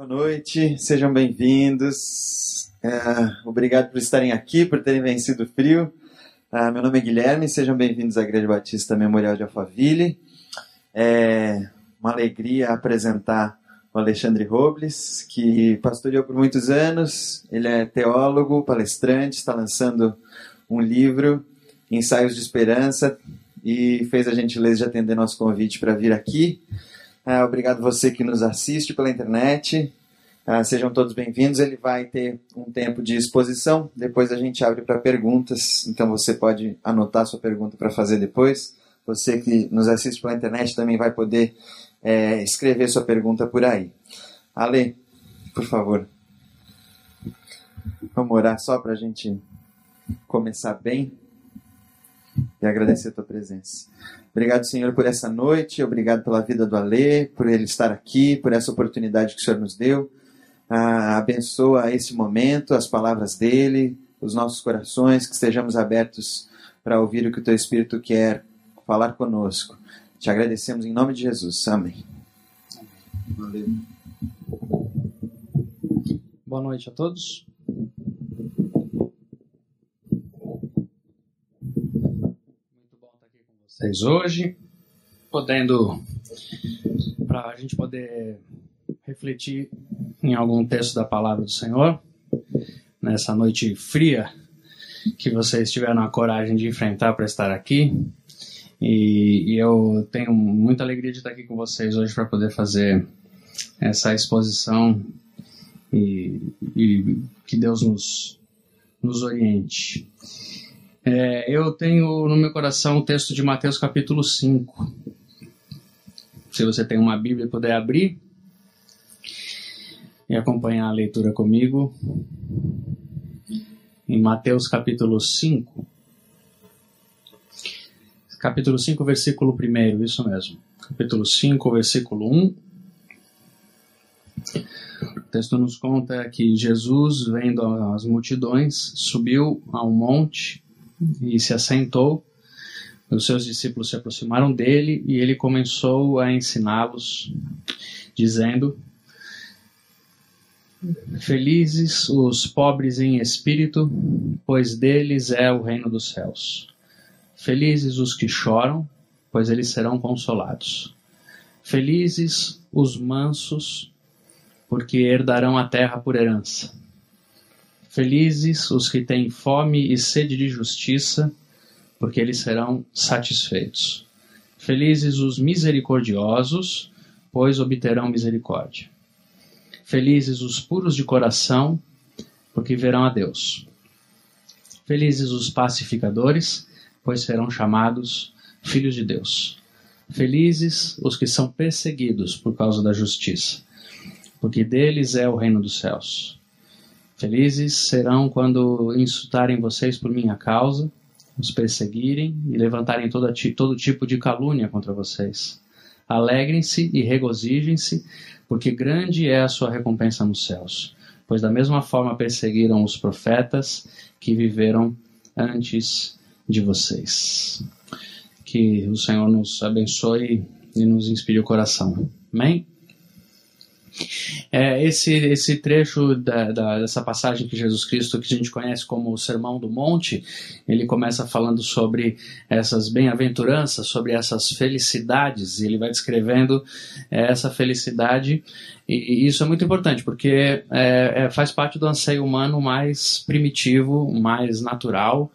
Boa noite, sejam bem-vindos. É, obrigado por estarem aqui, por terem vencido o frio. É, meu nome é Guilherme, sejam bem-vindos à Igreja Batista Memorial de Alphaville. É uma alegria apresentar o Alexandre Robles, que pastoreou por muitos anos. Ele é teólogo, palestrante, está lançando um livro, Ensaios de Esperança, e fez a gentileza de atender nosso convite para vir aqui. Uh, obrigado você que nos assiste pela internet. Uh, sejam todos bem-vindos. Ele vai ter um tempo de exposição. Depois a gente abre para perguntas. Então você pode anotar sua pergunta para fazer depois. Você que nos assiste pela internet também vai poder é, escrever sua pergunta por aí. Ale, por favor. Vamos orar só para a gente começar bem e agradecer a tua presença. Obrigado, Senhor, por essa noite, obrigado pela vida do Alê, por ele estar aqui, por essa oportunidade que o Senhor nos deu. Ah, abençoa esse momento, as palavras dele, os nossos corações, que estejamos abertos para ouvir o que o teu Espírito quer falar conosco. Te agradecemos em nome de Jesus. Amém. Valeu. Boa noite a todos. Vocês hoje, podendo, para a gente poder refletir em algum texto da palavra do Senhor, nessa noite fria que vocês tiveram a coragem de enfrentar para estar aqui. E, e, eu tenho muita alegria de estar aqui com vocês hoje para poder fazer essa exposição e, e que Deus nos, nos oriente. É, eu tenho no meu coração o texto de Mateus capítulo 5. Se você tem uma Bíblia e puder abrir e acompanhar a leitura comigo. Em Mateus capítulo 5. Capítulo 5, versículo 1, isso mesmo. Capítulo 5, versículo 1. O texto nos conta que Jesus, vendo as multidões, subiu a um monte e se assentou. Os seus discípulos se aproximaram dele e ele começou a ensiná-los, dizendo: Felizes os pobres em espírito, pois deles é o reino dos céus. Felizes os que choram, pois eles serão consolados. Felizes os mansos, porque herdarão a terra por herança. Felizes os que têm fome e sede de justiça, porque eles serão satisfeitos. Felizes os misericordiosos, pois obterão misericórdia. Felizes os puros de coração, porque verão a Deus. Felizes os pacificadores, pois serão chamados filhos de Deus. Felizes os que são perseguidos por causa da justiça, porque deles é o reino dos céus. Felizes serão quando insultarem vocês por minha causa, os perseguirem e levantarem todo, todo tipo de calúnia contra vocês. Alegrem-se e regozijem-se, porque grande é a sua recompensa nos céus. Pois da mesma forma perseguiram os profetas que viveram antes de vocês. Que o Senhor nos abençoe e nos inspire o coração. Amém? É, esse, esse trecho da, da, dessa passagem que Jesus Cristo, que a gente conhece como o Sermão do Monte, ele começa falando sobre essas bem-aventuranças, sobre essas felicidades, e ele vai descrevendo é, essa felicidade, e, e, isso é muito importante, porque é, é, faz parte do anseio humano mais primitivo, mais natural,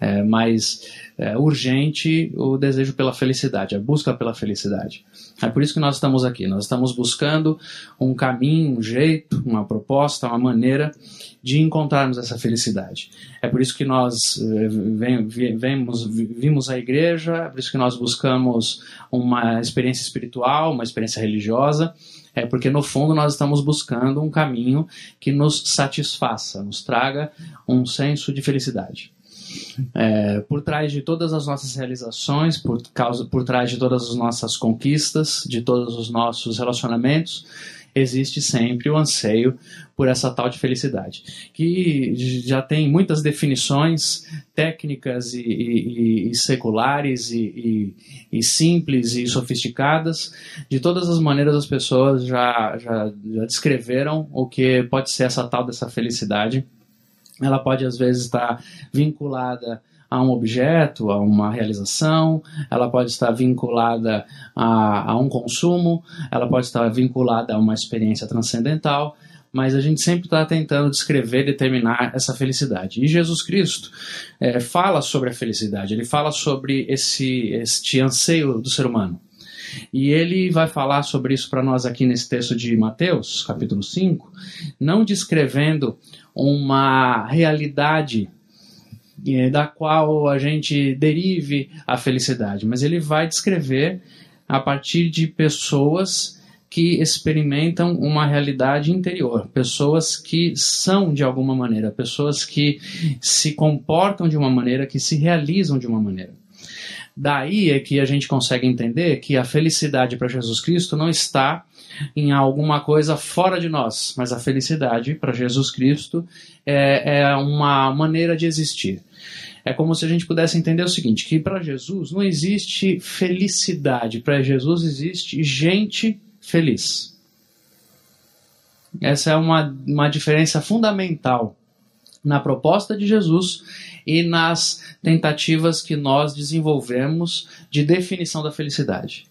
é, mais é, urgente o desejo pela felicidade, a busca pela felicidade. É por isso que nós estamos aqui. Nós estamos buscando um caminho, um jeito, uma proposta, uma maneira de encontrarmos essa felicidade. É por isso que nós eh, vemos, vimos a igreja, é por isso que nós buscamos uma experiência espiritual, uma experiência religiosa. É porque no fundo nós estamos buscando um caminho que nos satisfaça, nos traga um senso de felicidade. É, por trás de todas as nossas realizações, por, causa, por trás de todas as nossas conquistas, de todos os nossos relacionamentos, existe sempre o anseio por essa tal de felicidade, que já tem muitas definições técnicas e, e, e seculares e, e, simples e sofisticadas. De todas as maneiras, as pessoas já, já, já descreveram o que pode ser essa tal dessa felicidade. Ela pode, às vezes, estar vinculada a um objeto, a uma realização, ela pode estar vinculada a, a um consumo, ela pode estar vinculada a uma experiência transcendental, mas a gente sempre está tentando descrever, determinar essa felicidade. E Jesus Cristo é, fala sobre a felicidade, ele fala sobre esse este anseio do ser humano. E ele vai falar sobre isso para nós aqui nesse texto de Mateus, capítulo 5, não descrevendo uma realidade é, da qual a gente derive a felicidade, mas ele vai descrever a partir de pessoas que experimentam uma realidade interior, pessoas que são de alguma maneira, pessoas que se comportam de uma maneira, que se realizam de uma maneira. Daí é que a gente consegue entender que a felicidade para Jesus Cristo não está em alguma coisa fora de nós, mas a felicidade para Jesus Cristo é, é uma maneira de existir. É como se a gente pudesse entender o seguinte: que para Jesus não existe felicidade, para Jesus existe gente feliz. Essa é uma, uma diferença fundamental na proposta de Jesus e nas tentativas que nós desenvolvemos de definição da felicidade.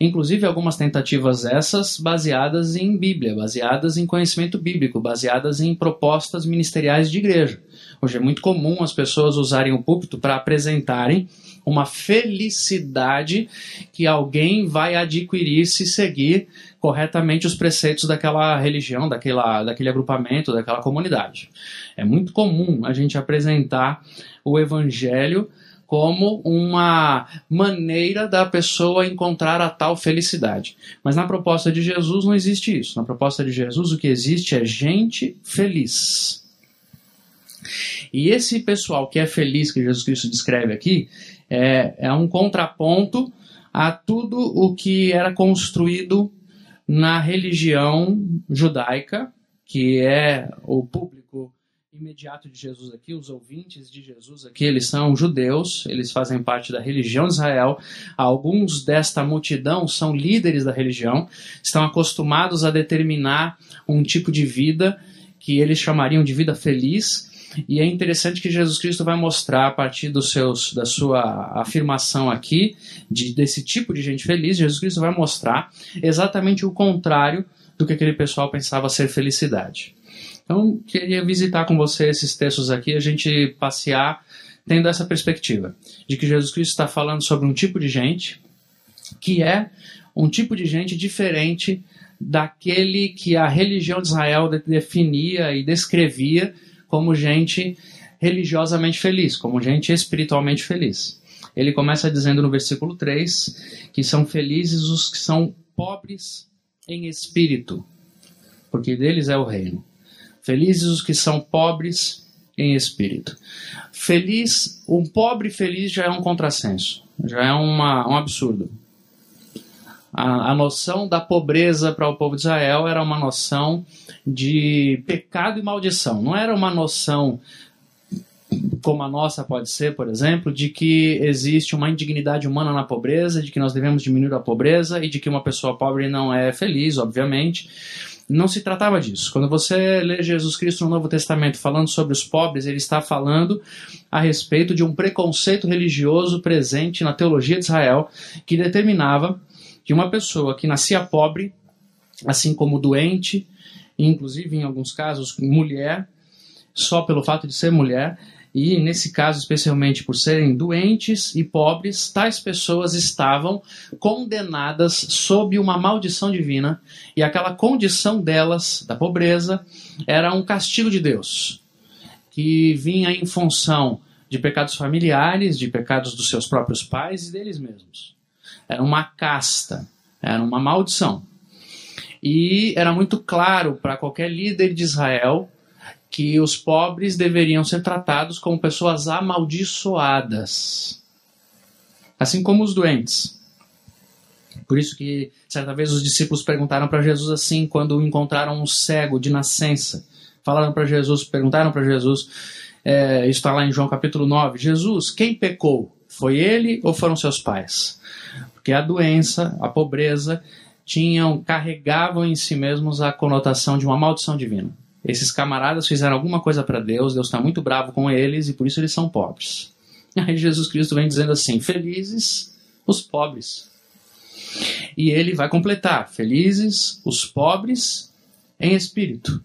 Inclusive algumas tentativas essas baseadas em Bíblia, baseadas em conhecimento bíblico, baseadas em propostas ministeriais de igreja. Hoje é muito comum as pessoas usarem o púlpito para apresentarem uma felicidade que alguém vai adquirir se seguir corretamente os preceitos daquela religião, daquela, daquele agrupamento, daquela comunidade. É muito comum a gente apresentar o evangelho como uma maneira da pessoa encontrar a tal felicidade. Mas na proposta de Jesus não existe isso. Na proposta de Jesus o que existe é gente feliz. E esse pessoal que é feliz, que Jesus Cristo descreve aqui, é, é um contraponto a tudo o que era construído na religião judaica, que é o público imediato de Jesus aqui, os ouvintes de Jesus aqui, eles são judeus, eles fazem parte da religião de Israel. Alguns desta multidão são líderes da religião, estão acostumados a determinar um tipo de vida que eles chamariam de vida feliz. E é interessante que Jesus Cristo vai mostrar a partir dos seus, da sua afirmação aqui de, desse tipo de gente feliz. Jesus Cristo vai mostrar exatamente o contrário do que aquele pessoal pensava ser felicidade. Então, queria visitar com você esses textos aqui, a gente passear tendo essa perspectiva de que Jesus Cristo está falando sobre um tipo de gente que é um tipo de gente diferente daquele que a religião de Israel definia e descrevia como gente religiosamente feliz, como gente espiritualmente feliz. Ele começa dizendo no versículo 3 que são felizes os que são pobres em espírito, porque deles é o reino. Felizes os que são pobres em espírito. Feliz, um pobre feliz já é um contrassenso, já é uma, um absurdo. A, a noção da pobreza para o povo de Israel era uma noção de pecado e maldição, não era uma noção como a nossa pode ser, por exemplo, de que existe uma indignidade humana na pobreza, de que nós devemos diminuir a pobreza e de que uma pessoa pobre não é feliz, obviamente. Não se tratava disso. Quando você lê Jesus Cristo no Novo Testamento falando sobre os pobres, ele está falando a respeito de um preconceito religioso presente na teologia de Israel que determinava que uma pessoa que nascia pobre, assim como doente, inclusive em alguns casos mulher, só pelo fato de ser mulher, e nesse caso especialmente por serem doentes e pobres, tais pessoas estavam condenadas sob uma maldição divina, e aquela condição delas, da pobreza, era um castigo de Deus, que vinha em função de pecados familiares, de pecados dos seus próprios pais e deles mesmos. Era uma casta, era uma maldição. E era muito claro para qualquer líder de Israel que os pobres deveriam ser tratados como pessoas amaldiçoadas, assim como os doentes. Por isso que certa vez os discípulos perguntaram para Jesus assim quando encontraram um cego de nascença. Falaram para Jesus, perguntaram para Jesus, é, isso está lá em João capítulo 9, Jesus, quem pecou? Foi ele ou foram seus pais? Porque a doença, a pobreza, tinham carregavam em si mesmos a conotação de uma maldição divina. Esses camaradas fizeram alguma coisa para Deus, Deus está muito bravo com eles e por isso eles são pobres. Aí Jesus Cristo vem dizendo assim: felizes os pobres. E ele vai completar: felizes os pobres em espírito.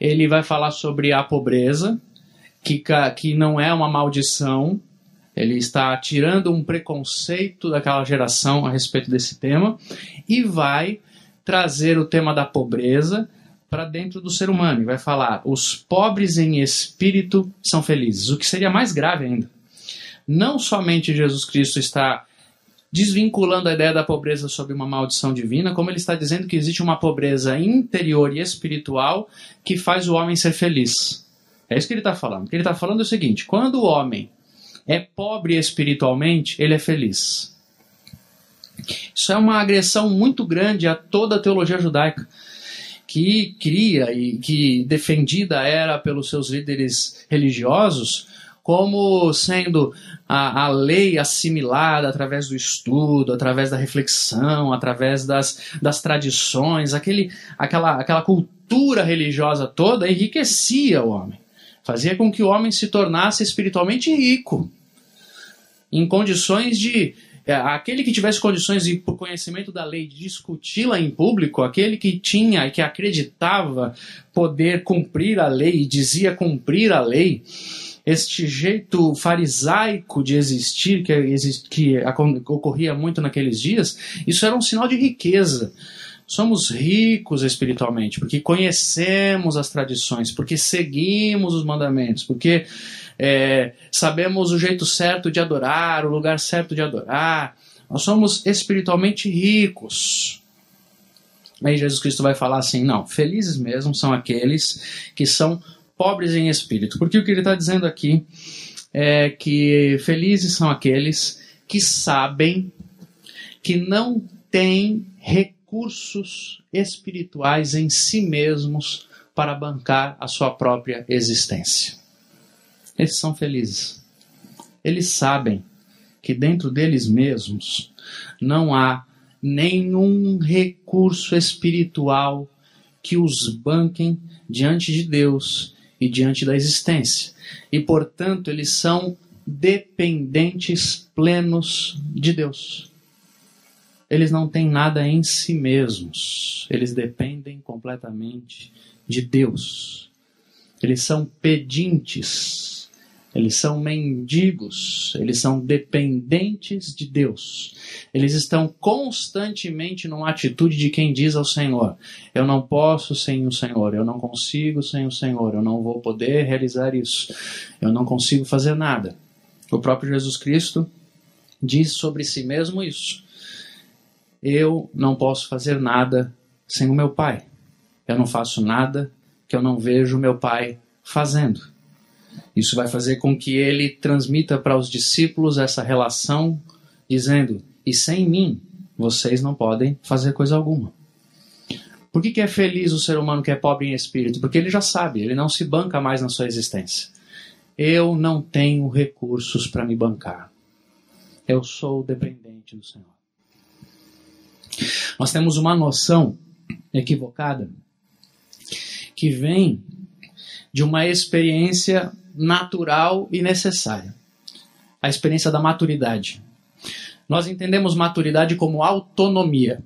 Ele vai falar sobre a pobreza, que, que não é uma maldição, ele está tirando um preconceito daquela geração a respeito desse tema e vai trazer o tema da pobreza para dentro do ser humano e vai falar: os pobres em espírito são felizes. O que seria mais grave ainda. Não somente Jesus Cristo está desvinculando a ideia da pobreza sobre uma maldição divina, como ele está dizendo que existe uma pobreza interior e espiritual que faz o homem ser feliz. É isso que ele está falando. O que ele está falando é o seguinte: quando o homem é pobre espiritualmente, ele é feliz. Isso é uma agressão muito grande a toda a teologia judaica, que cria e que defendida era pelos seus líderes religiosos como sendo a, a lei assimilada através do estudo, através da reflexão, através das, das tradições, aquele, aquela, aquela cultura religiosa toda enriquecia o homem fazia com que o homem se tornasse espiritualmente rico, em condições de. É, aquele que tivesse condições de, por conhecimento da lei, de discuti-la em público, aquele que tinha e que acreditava poder cumprir a lei dizia cumprir a lei, este jeito farisaico de existir que, que ocorria muito naqueles dias, isso era um sinal de riqueza. Somos ricos espiritualmente, porque conhecemos as tradições, porque seguimos os mandamentos, porque é, sabemos o jeito certo de adorar, o lugar certo de adorar. Nós somos espiritualmente ricos. Aí Jesus Cristo vai falar assim: não, felizes mesmo são aqueles que são pobres em espírito. Porque o que ele está dizendo aqui é que felizes são aqueles que sabem que não têm recursos espirituais em si mesmos para bancar a sua própria existência. Eles são felizes. Eles sabem que dentro deles mesmos não há nenhum recurso espiritual que os banquem diante de Deus e diante da existência. E, portanto, eles são dependentes plenos de Deus eles não têm nada em si mesmos. Eles dependem completamente de Deus. Eles são pedintes. Eles são mendigos, eles são dependentes de Deus. Eles estão constantemente numa atitude de quem diz ao Senhor: Eu não posso sem o Senhor, eu não consigo sem o Senhor, eu não vou poder realizar isso, eu não consigo fazer nada. O próprio Jesus Cristo diz sobre si mesmo isso eu não posso fazer nada sem o meu pai. Eu não faço nada que eu não vejo meu pai fazendo. Isso vai fazer com que ele transmita para os discípulos essa relação, dizendo: e sem mim vocês não podem fazer coisa alguma. Por que, que é feliz o ser humano que é pobre em espírito? Porque ele já sabe, ele não se banca mais na sua existência. Eu não tenho recursos para me bancar. Eu sou dependente do Senhor. Nós temos uma noção equivocada que vem de uma experiência natural e necessária a experiência da maturidade. Nós entendemos maturidade como autonomia.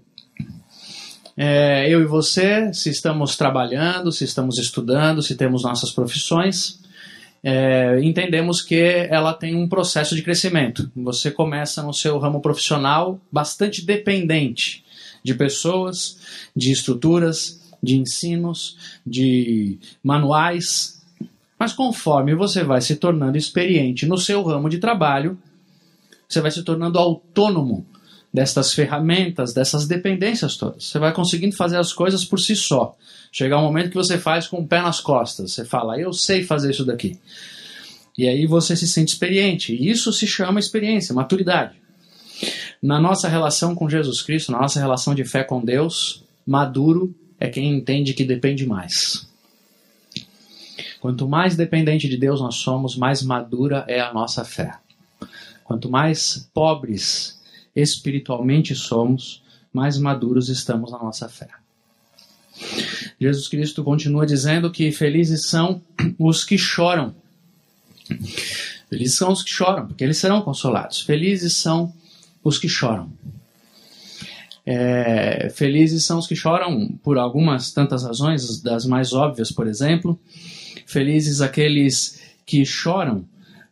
É, eu e você, se estamos trabalhando, se estamos estudando, se temos nossas profissões, é, entendemos que ela tem um processo de crescimento. Você começa no seu ramo profissional bastante dependente de pessoas, de estruturas, de ensinos, de manuais. Mas conforme você vai se tornando experiente no seu ramo de trabalho, você vai se tornando autônomo destas ferramentas, dessas dependências todas. Você vai conseguindo fazer as coisas por si só. Chegar um momento que você faz com o pé nas costas. Você fala, eu sei fazer isso daqui. E aí você se sente experiente. E isso se chama experiência, maturidade. Na nossa relação com Jesus Cristo, na nossa relação de fé com Deus, maduro é quem entende que depende mais. Quanto mais dependente de Deus nós somos, mais madura é a nossa fé. Quanto mais pobres espiritualmente somos, mais maduros estamos na nossa fé. Jesus Cristo continua dizendo que felizes são os que choram. Felizes são os que choram, porque eles serão consolados. Felizes são os que choram. É, felizes são os que choram por algumas tantas razões, das mais óbvias, por exemplo. Felizes aqueles que choram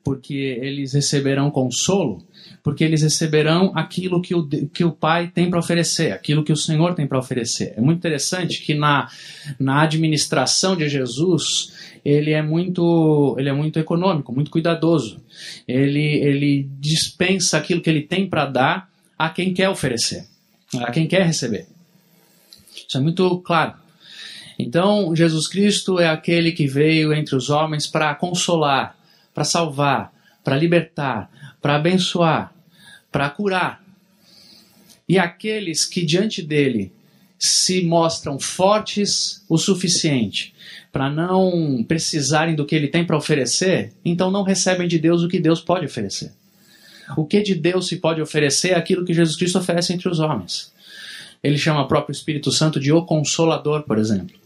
porque eles receberão consolo, porque eles receberão aquilo que o, que o Pai tem para oferecer, aquilo que o Senhor tem para oferecer. É muito interessante que na, na administração de Jesus, ele é muito ele é muito econômico, muito cuidadoso. Ele, ele dispensa aquilo que ele tem para dar a quem quer oferecer, a quem quer receber. Isso é muito claro. Então, Jesus Cristo é aquele que veio entre os homens para consolar, para salvar, para libertar, para abençoar, para curar. E aqueles que diante dele se mostram fortes o suficiente para não precisarem do que ele tem para oferecer, então não recebem de Deus o que Deus pode oferecer. O que de Deus se pode oferecer é aquilo que Jesus Cristo oferece entre os homens. Ele chama o próprio Espírito Santo de o Consolador, por exemplo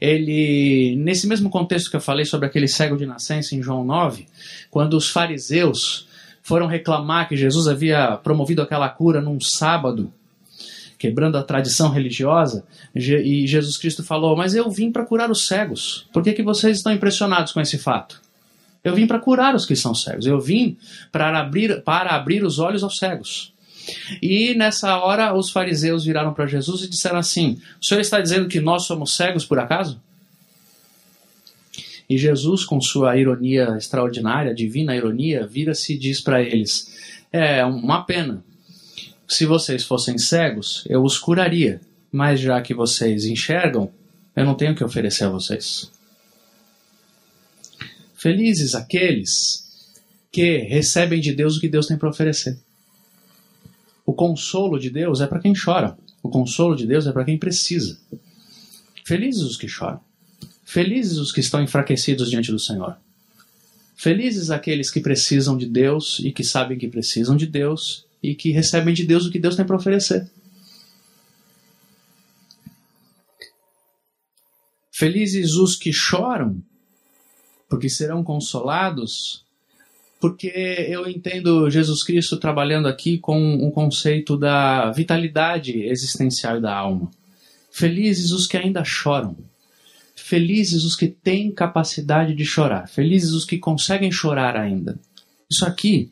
ele, nesse mesmo contexto que eu falei sobre aquele cego de nascença em João 9, quando os fariseus foram reclamar que Jesus havia promovido aquela cura num sábado, quebrando a tradição religiosa, e Jesus Cristo falou: Mas eu vim para curar os cegos. Por que, que vocês estão impressionados com esse fato? Eu vim para curar os que são cegos. Eu vim para abrir, para abrir os olhos aos cegos. E nessa hora os fariseus viraram para Jesus e disseram assim: O senhor está dizendo que nós somos cegos por acaso? E Jesus, com sua ironia extraordinária, divina ironia, vira-se e diz para eles: É uma pena. Se vocês fossem cegos, eu os curaria. Mas já que vocês enxergam, eu não tenho que oferecer a vocês. Felizes aqueles que recebem de Deus o que Deus tem para oferecer. O consolo de Deus é para quem chora. O consolo de Deus é para quem precisa. Felizes os que choram. Felizes os que estão enfraquecidos diante do Senhor. Felizes aqueles que precisam de Deus e que sabem que precisam de Deus e que recebem de Deus o que Deus tem para oferecer. Felizes os que choram, porque serão consolados porque eu entendo Jesus Cristo trabalhando aqui com um conceito da vitalidade existencial da alma. Felizes os que ainda choram. Felizes os que têm capacidade de chorar. Felizes os que conseguem chorar ainda. Isso aqui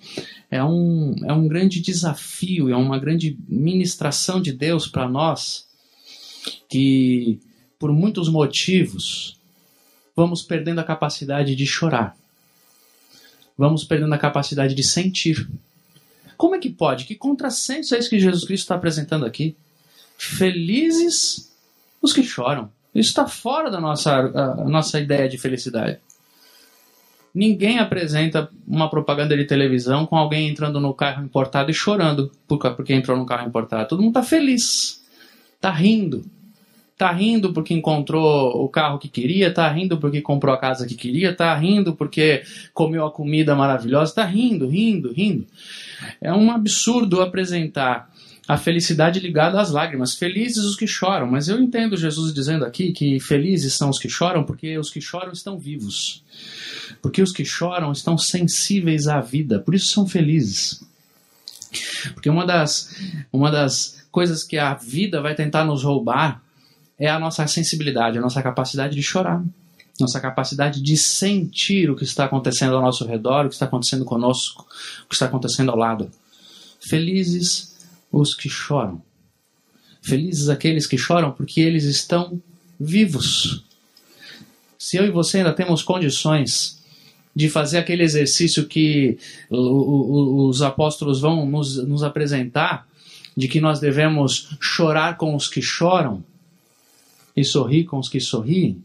é um, é um grande desafio, é uma grande ministração de Deus para nós que, por muitos motivos, vamos perdendo a capacidade de chorar vamos perdendo a capacidade de sentir. Como é que pode? Que contrassenso é esse que Jesus Cristo está apresentando aqui? Felizes os que choram. Isso está fora da nossa, a, nossa ideia de felicidade. Ninguém apresenta uma propaganda de televisão com alguém entrando no carro importado e chorando porque entrou no carro importado. Todo mundo está feliz, está rindo, tá rindo porque encontrou o carro que queria, tá rindo porque comprou a casa que queria, tá rindo porque comeu a comida maravilhosa, tá rindo, rindo, rindo. É um absurdo apresentar a felicidade ligada às lágrimas. Felizes os que choram, mas eu entendo Jesus dizendo aqui que felizes são os que choram porque os que choram estão vivos. Porque os que choram estão sensíveis à vida, por isso são felizes. Porque uma das, uma das coisas que a vida vai tentar nos roubar é a nossa sensibilidade, a nossa capacidade de chorar, nossa capacidade de sentir o que está acontecendo ao nosso redor, o que está acontecendo conosco, o que está acontecendo ao lado. Felizes os que choram. Felizes aqueles que choram porque eles estão vivos. Se eu e você ainda temos condições de fazer aquele exercício que os apóstolos vão nos, nos apresentar, de que nós devemos chorar com os que choram, e sorrir com os que sorriem,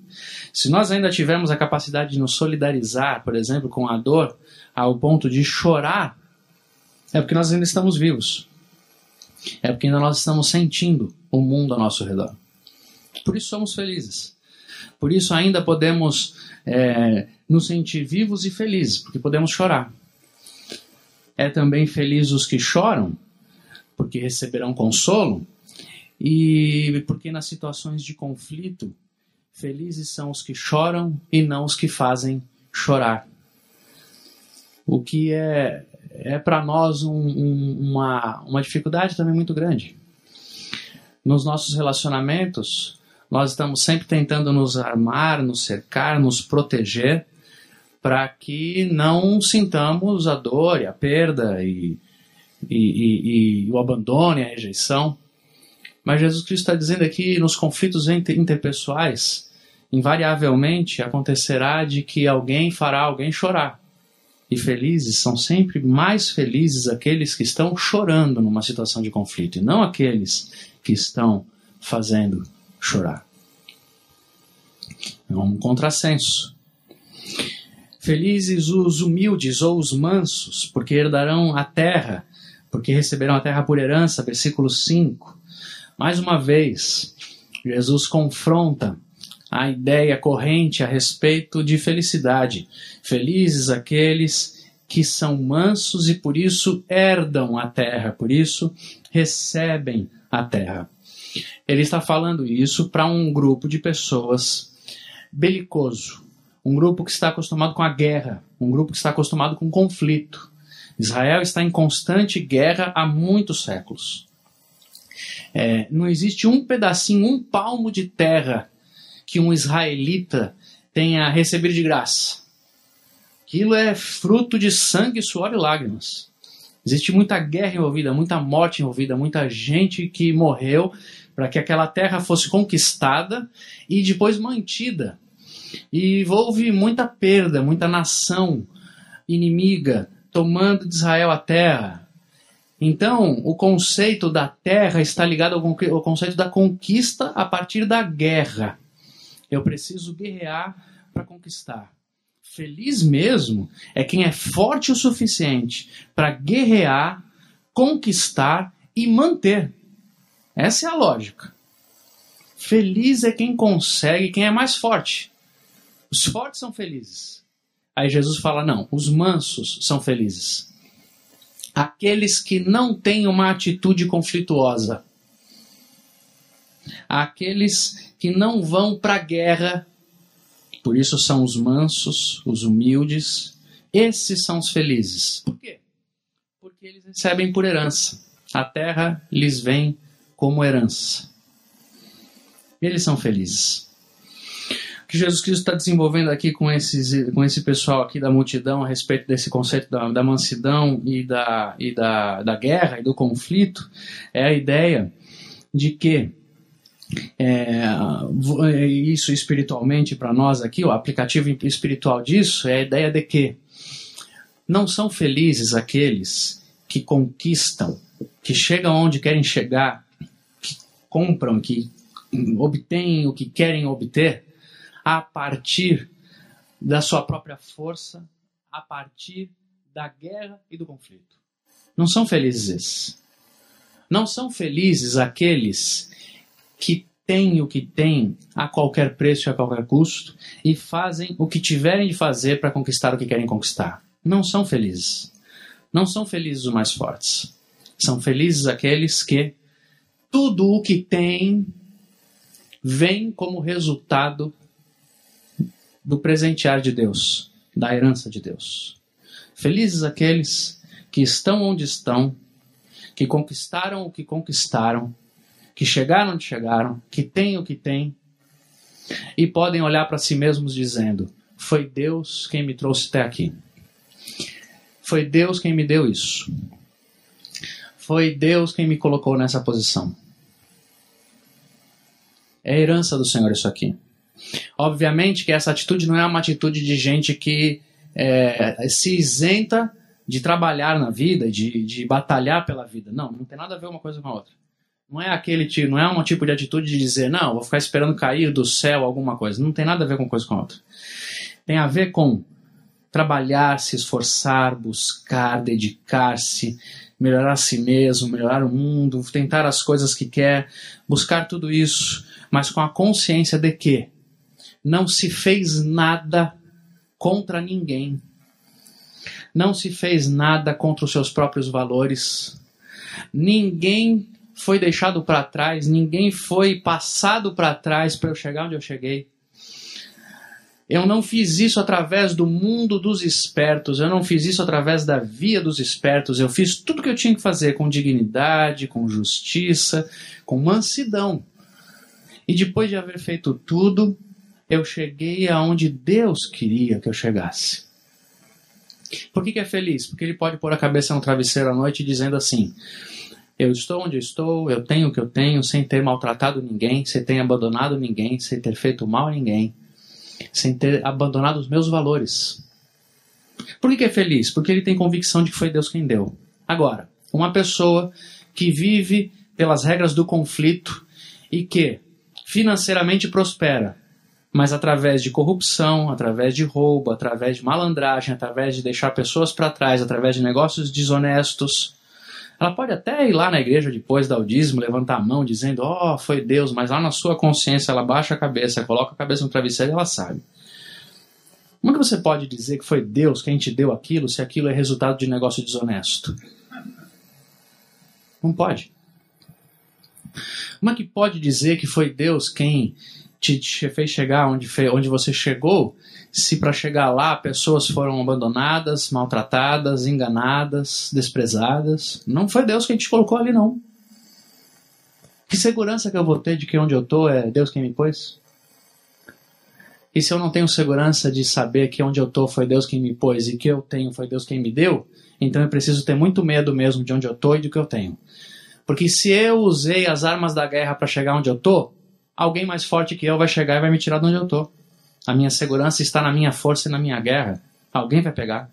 se nós ainda tivermos a capacidade de nos solidarizar, por exemplo, com a dor, ao ponto de chorar, é porque nós ainda estamos vivos. É porque ainda nós estamos sentindo o mundo ao nosso redor. Por isso somos felizes. Por isso ainda podemos é, nos sentir vivos e felizes, porque podemos chorar. É também feliz os que choram, porque receberão consolo, e porque nas situações de conflito, felizes são os que choram e não os que fazem chorar. O que é, é para nós um, um, uma, uma dificuldade também muito grande. Nos nossos relacionamentos, nós estamos sempre tentando nos armar, nos cercar, nos proteger, para que não sintamos a dor e a perda e, e, e, e o abandono e a rejeição. Mas Jesus Cristo está dizendo aqui nos conflitos interpessoais, invariavelmente acontecerá de que alguém fará alguém chorar. E felizes são sempre mais felizes aqueles que estão chorando numa situação de conflito, e não aqueles que estão fazendo chorar. É um contrassenso. Felizes os humildes ou os mansos, porque herdarão a terra, porque receberão a terra por herança, versículo 5. Mais uma vez, Jesus confronta a ideia corrente a respeito de felicidade. Felizes aqueles que são mansos e por isso herdam a terra, por isso recebem a terra. Ele está falando isso para um grupo de pessoas belicoso, um grupo que está acostumado com a guerra, um grupo que está acostumado com conflito. Israel está em constante guerra há muitos séculos. É, não existe um pedacinho, um palmo de terra que um israelita tenha recebido de graça. Aquilo é fruto de sangue, suor e lágrimas. Existe muita guerra envolvida, muita morte envolvida, muita gente que morreu para que aquela terra fosse conquistada e depois mantida. E houve muita perda, muita nação inimiga tomando de Israel a terra, então, o conceito da terra está ligado ao conceito da conquista a partir da guerra. Eu preciso guerrear para conquistar. Feliz mesmo é quem é forte o suficiente para guerrear, conquistar e manter. Essa é a lógica. Feliz é quem consegue, quem é mais forte. Os fortes são felizes. Aí Jesus fala: não, os mansos são felizes aqueles que não têm uma atitude conflituosa, aqueles que não vão para a guerra, por isso são os mansos, os humildes, esses são os felizes. Por quê? Porque eles recebem por herança. A terra lhes vem como herança. Eles são felizes que Jesus Cristo está desenvolvendo aqui com, esses, com esse pessoal aqui da multidão a respeito desse conceito da, da mansidão e, da, e da, da guerra e do conflito é a ideia de que é, isso espiritualmente para nós aqui, o aplicativo espiritual disso é a ideia de que não são felizes aqueles que conquistam, que chegam onde querem chegar, que compram, que obtêm o que querem obter, a partir da sua própria força, a partir da guerra e do conflito. Não são felizes. Não são felizes aqueles que têm o que têm a qualquer preço e a qualquer custo e fazem o que tiverem de fazer para conquistar o que querem conquistar. Não são felizes. Não são felizes os mais fortes. São felizes aqueles que tudo o que têm vem como resultado do presentear de Deus, da herança de Deus. Felizes aqueles que estão onde estão, que conquistaram o que conquistaram, que chegaram onde chegaram, que têm o que têm, e podem olhar para si mesmos dizendo: Foi Deus quem me trouxe até aqui. Foi Deus quem me deu isso. Foi Deus quem me colocou nessa posição. É herança do Senhor isso aqui. Obviamente que essa atitude não é uma atitude de gente que é, se isenta de trabalhar na vida, de, de batalhar pela vida. Não, não tem nada a ver uma coisa com a outra. Não é aquele tipo, não é um tipo de atitude de dizer, não, vou ficar esperando cair do céu alguma coisa. Não tem nada a ver com uma coisa com a outra. Tem a ver com trabalhar, se esforçar, buscar, dedicar-se, melhorar a si mesmo, melhorar o mundo, tentar as coisas que quer, buscar tudo isso, mas com a consciência de que não se fez nada contra ninguém, não se fez nada contra os seus próprios valores, ninguém foi deixado para trás, ninguém foi passado para trás para eu chegar onde eu cheguei. Eu não fiz isso através do mundo dos espertos, eu não fiz isso através da via dos espertos, eu fiz tudo o que eu tinha que fazer com dignidade, com justiça, com mansidão. E depois de haver feito tudo, eu cheguei aonde Deus queria que eu chegasse. Por que, que é feliz? Porque ele pode pôr a cabeça no travesseiro à noite dizendo assim: Eu estou onde estou, eu tenho o que eu tenho, sem ter maltratado ninguém, sem ter abandonado ninguém, sem ter feito mal a ninguém, sem ter abandonado os meus valores. Por que, que é feliz? Porque ele tem convicção de que foi Deus quem deu. Agora, uma pessoa que vive pelas regras do conflito e que financeiramente prospera, mas através de corrupção, através de roubo, através de malandragem, através de deixar pessoas para trás, através de negócios desonestos. Ela pode até ir lá na igreja depois dar o levantar a mão dizendo, ó, oh, foi Deus, mas lá na sua consciência ela baixa a cabeça, coloca a cabeça no travesseiro e ela sabe. Como é que você pode dizer que foi Deus quem te deu aquilo se aquilo é resultado de negócio desonesto? Não pode. Como é que pode dizer que foi Deus quem te fez chegar onde, onde você chegou, se para chegar lá pessoas foram abandonadas, maltratadas, enganadas, desprezadas. Não foi Deus quem te colocou ali, não. Que segurança que eu vou ter de que onde eu estou é Deus quem me pôs? E se eu não tenho segurança de saber que onde eu estou foi Deus quem me pôs e que eu tenho foi Deus quem me deu, então eu preciso ter muito medo mesmo de onde eu estou e do que eu tenho. Porque se eu usei as armas da guerra para chegar onde eu estou, alguém mais forte que eu vai chegar e vai me tirar de onde eu tô. A minha segurança está na minha força e na minha guerra. Alguém vai pegar.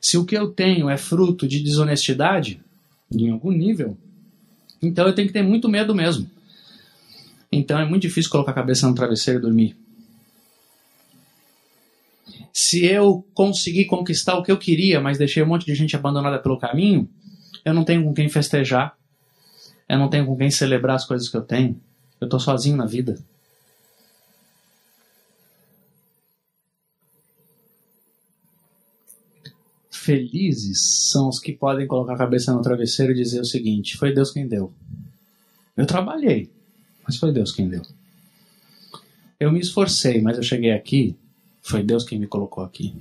Se o que eu tenho é fruto de desonestidade, em algum nível, então eu tenho que ter muito medo mesmo. Então é muito difícil colocar a cabeça no travesseiro e dormir. Se eu conseguir conquistar o que eu queria, mas deixei um monte de gente abandonada pelo caminho, eu não tenho com quem festejar. Eu não tenho com quem celebrar as coisas que eu tenho. Eu estou sozinho na vida. Felizes são os que podem colocar a cabeça no travesseiro e dizer o seguinte: foi Deus quem deu. Eu trabalhei, mas foi Deus quem deu. Eu me esforcei, mas eu cheguei aqui, foi Deus quem me colocou aqui.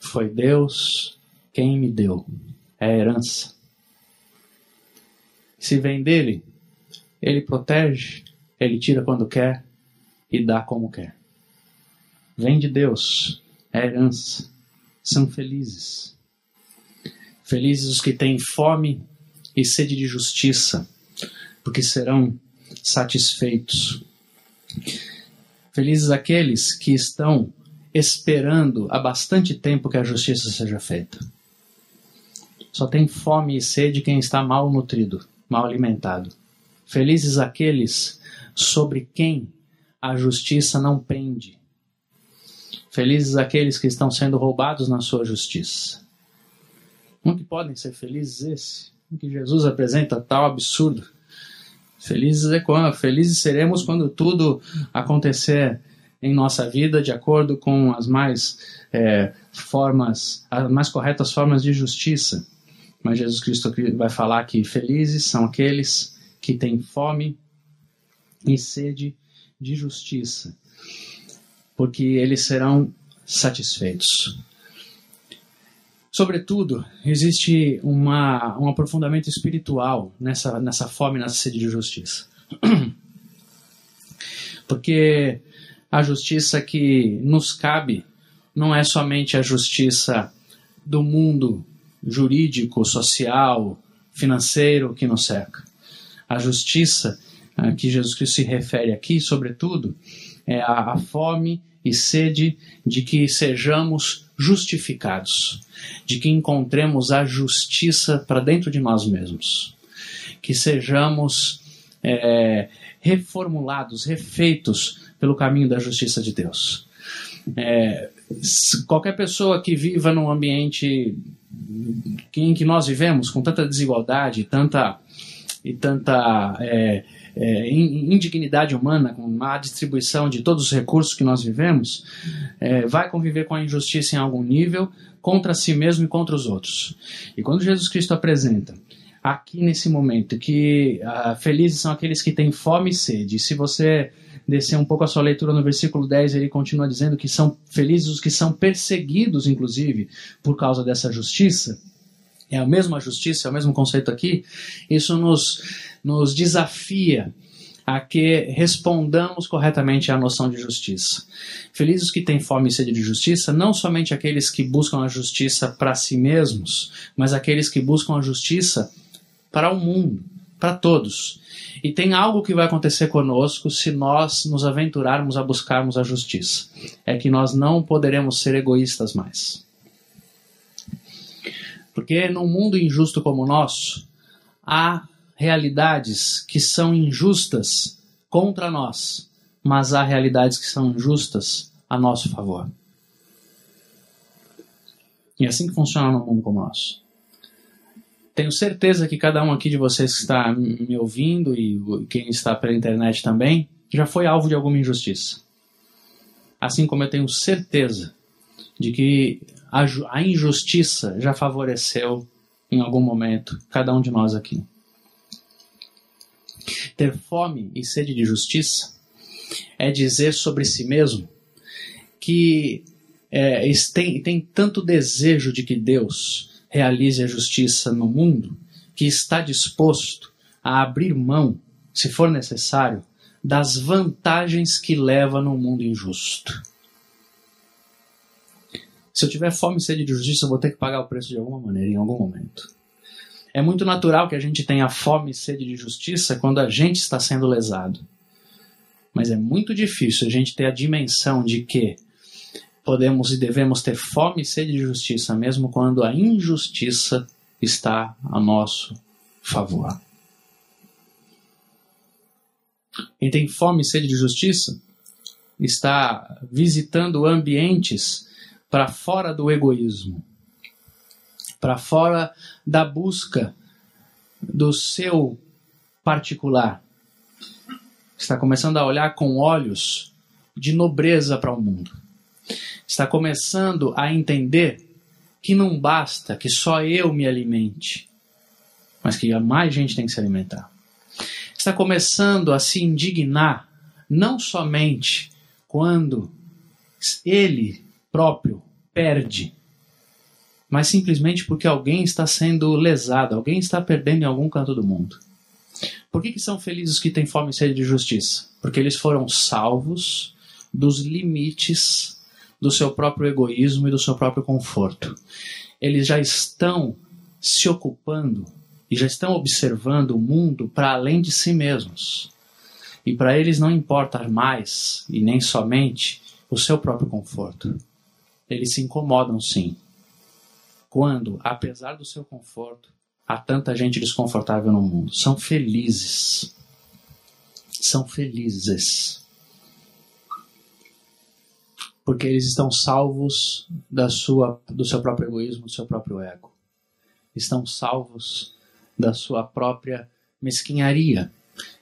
Foi Deus quem me deu. É a herança. Se vem dele, ele protege, ele tira quando quer e dá como quer. Vem de Deus, é herança. São felizes. Felizes os que têm fome e sede de justiça, porque serão satisfeitos. Felizes aqueles que estão esperando há bastante tempo que a justiça seja feita. Só tem fome e sede quem está mal nutrido, mal alimentado. Felizes aqueles sobre quem a justiça não pende. Felizes aqueles que estão sendo roubados na sua justiça. Como que podem ser felizes esse? Como que Jesus apresenta tal absurdo? Felizes é quando? Felizes seremos quando tudo acontecer em nossa vida de acordo com as mais é, formas, as mais corretas formas de justiça. Mas Jesus Cristo vai falar que felizes são aqueles que têm fome e sede de justiça, porque eles serão satisfeitos. Sobretudo, existe uma, um aprofundamento espiritual nessa, nessa fome, nessa sede de justiça. Porque a justiça que nos cabe não é somente a justiça do mundo jurídico, social, financeiro que nos cerca. A justiça a que Jesus Cristo se refere aqui, sobretudo, é a, a fome e sede de que sejamos justificados, de que encontremos a justiça para dentro de nós mesmos, que sejamos é, reformulados, refeitos pelo caminho da justiça de Deus. É, qualquer pessoa que viva num ambiente em que nós vivemos, com tanta desigualdade, tanta e tanta é, é, indignidade humana, com má distribuição de todos os recursos que nós vivemos, é, vai conviver com a injustiça em algum nível, contra si mesmo e contra os outros. E quando Jesus Cristo apresenta aqui nesse momento que ah, felizes são aqueles que têm fome e sede, e se você descer um pouco a sua leitura no versículo 10, ele continua dizendo que são felizes os que são perseguidos, inclusive, por causa dessa justiça. É a mesma justiça, é o mesmo conceito aqui. Isso nos, nos desafia a que respondamos corretamente à noção de justiça. Felizes que têm fome e sede de justiça, não somente aqueles que buscam a justiça para si mesmos, mas aqueles que buscam a justiça para o mundo, para todos. E tem algo que vai acontecer conosco se nós nos aventurarmos a buscarmos a justiça. É que nós não poderemos ser egoístas mais. Porque num mundo injusto como o nosso, há realidades que são injustas contra nós, mas há realidades que são injustas a nosso favor. E é assim que funciona num mundo como o nosso tenho certeza que cada um aqui de vocês que está me ouvindo e quem está pela internet também já foi alvo de alguma injustiça. Assim como eu tenho certeza de que a injustiça já favoreceu em algum momento cada um de nós aqui. Ter fome e sede de justiça é dizer sobre si mesmo que é, tem, tem tanto desejo de que Deus realize a justiça no mundo, que está disposto a abrir mão, se for necessário, das vantagens que leva no mundo injusto. Se eu tiver fome e sede de justiça, eu vou ter que pagar o preço de alguma maneira, em algum momento. É muito natural que a gente tenha fome e sede de justiça quando a gente está sendo lesado. Mas é muito difícil a gente ter a dimensão de que podemos e devemos ter fome e sede de justiça, mesmo quando a injustiça está a nosso favor. Quem tem fome e sede de justiça está visitando ambientes para fora do egoísmo, para fora da busca do seu particular. Está começando a olhar com olhos de nobreza para o mundo está começando a entender que não basta que só eu me alimente, mas que mais gente tem que se alimentar. Está começando a se indignar não somente quando ele próprio perde, mas simplesmente porque alguém está sendo lesado, alguém está perdendo em algum canto do mundo. Por que, que são felizes os que têm fome e sede de justiça? Porque eles foram salvos dos limites do seu próprio egoísmo e do seu próprio conforto. Eles já estão se ocupando e já estão observando o mundo para além de si mesmos. E para eles não importa mais, e nem somente, o seu próprio conforto. Eles se incomodam sim. Quando, apesar do seu conforto, há tanta gente desconfortável no mundo. São felizes. São felizes porque eles estão salvos da sua, do seu próprio egoísmo, do seu próprio ego. Estão salvos da sua própria mesquinharia.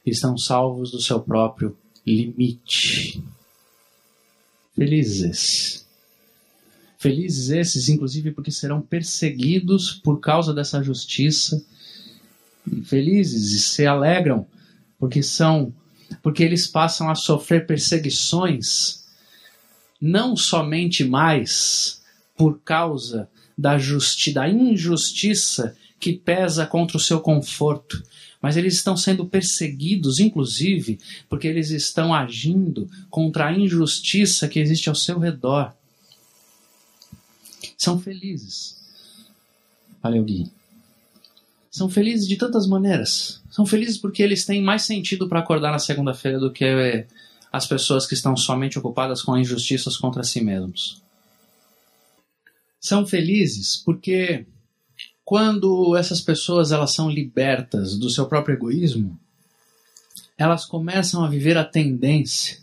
Estão salvos do seu próprio limite. Felizes. Felizes esses, inclusive, porque serão perseguidos por causa dessa justiça. Felizes e se alegram porque são porque eles passam a sofrer perseguições não somente mais por causa da, justi da injustiça que pesa contra o seu conforto, mas eles estão sendo perseguidos, inclusive, porque eles estão agindo contra a injustiça que existe ao seu redor. São felizes. Valeu, Gui. São felizes de tantas maneiras. São felizes porque eles têm mais sentido para acordar na segunda-feira do que as pessoas que estão somente ocupadas com injustiças contra si mesmos. São felizes porque quando essas pessoas elas são libertas do seu próprio egoísmo, elas começam a viver a tendência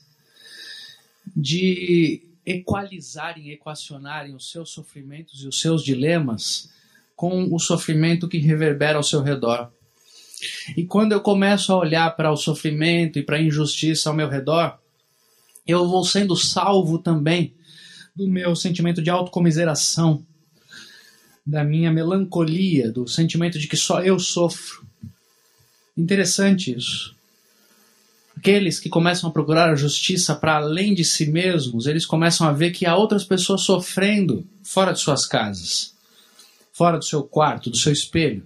de equalizarem, equacionarem os seus sofrimentos e os seus dilemas com o sofrimento que reverbera ao seu redor. E quando eu começo a olhar para o sofrimento e para a injustiça ao meu redor, eu vou sendo salvo também do meu sentimento de autocomiseração, da minha melancolia, do sentimento de que só eu sofro. Interessante isso. Aqueles que começam a procurar a justiça para além de si mesmos, eles começam a ver que há outras pessoas sofrendo fora de suas casas, fora do seu quarto, do seu espelho.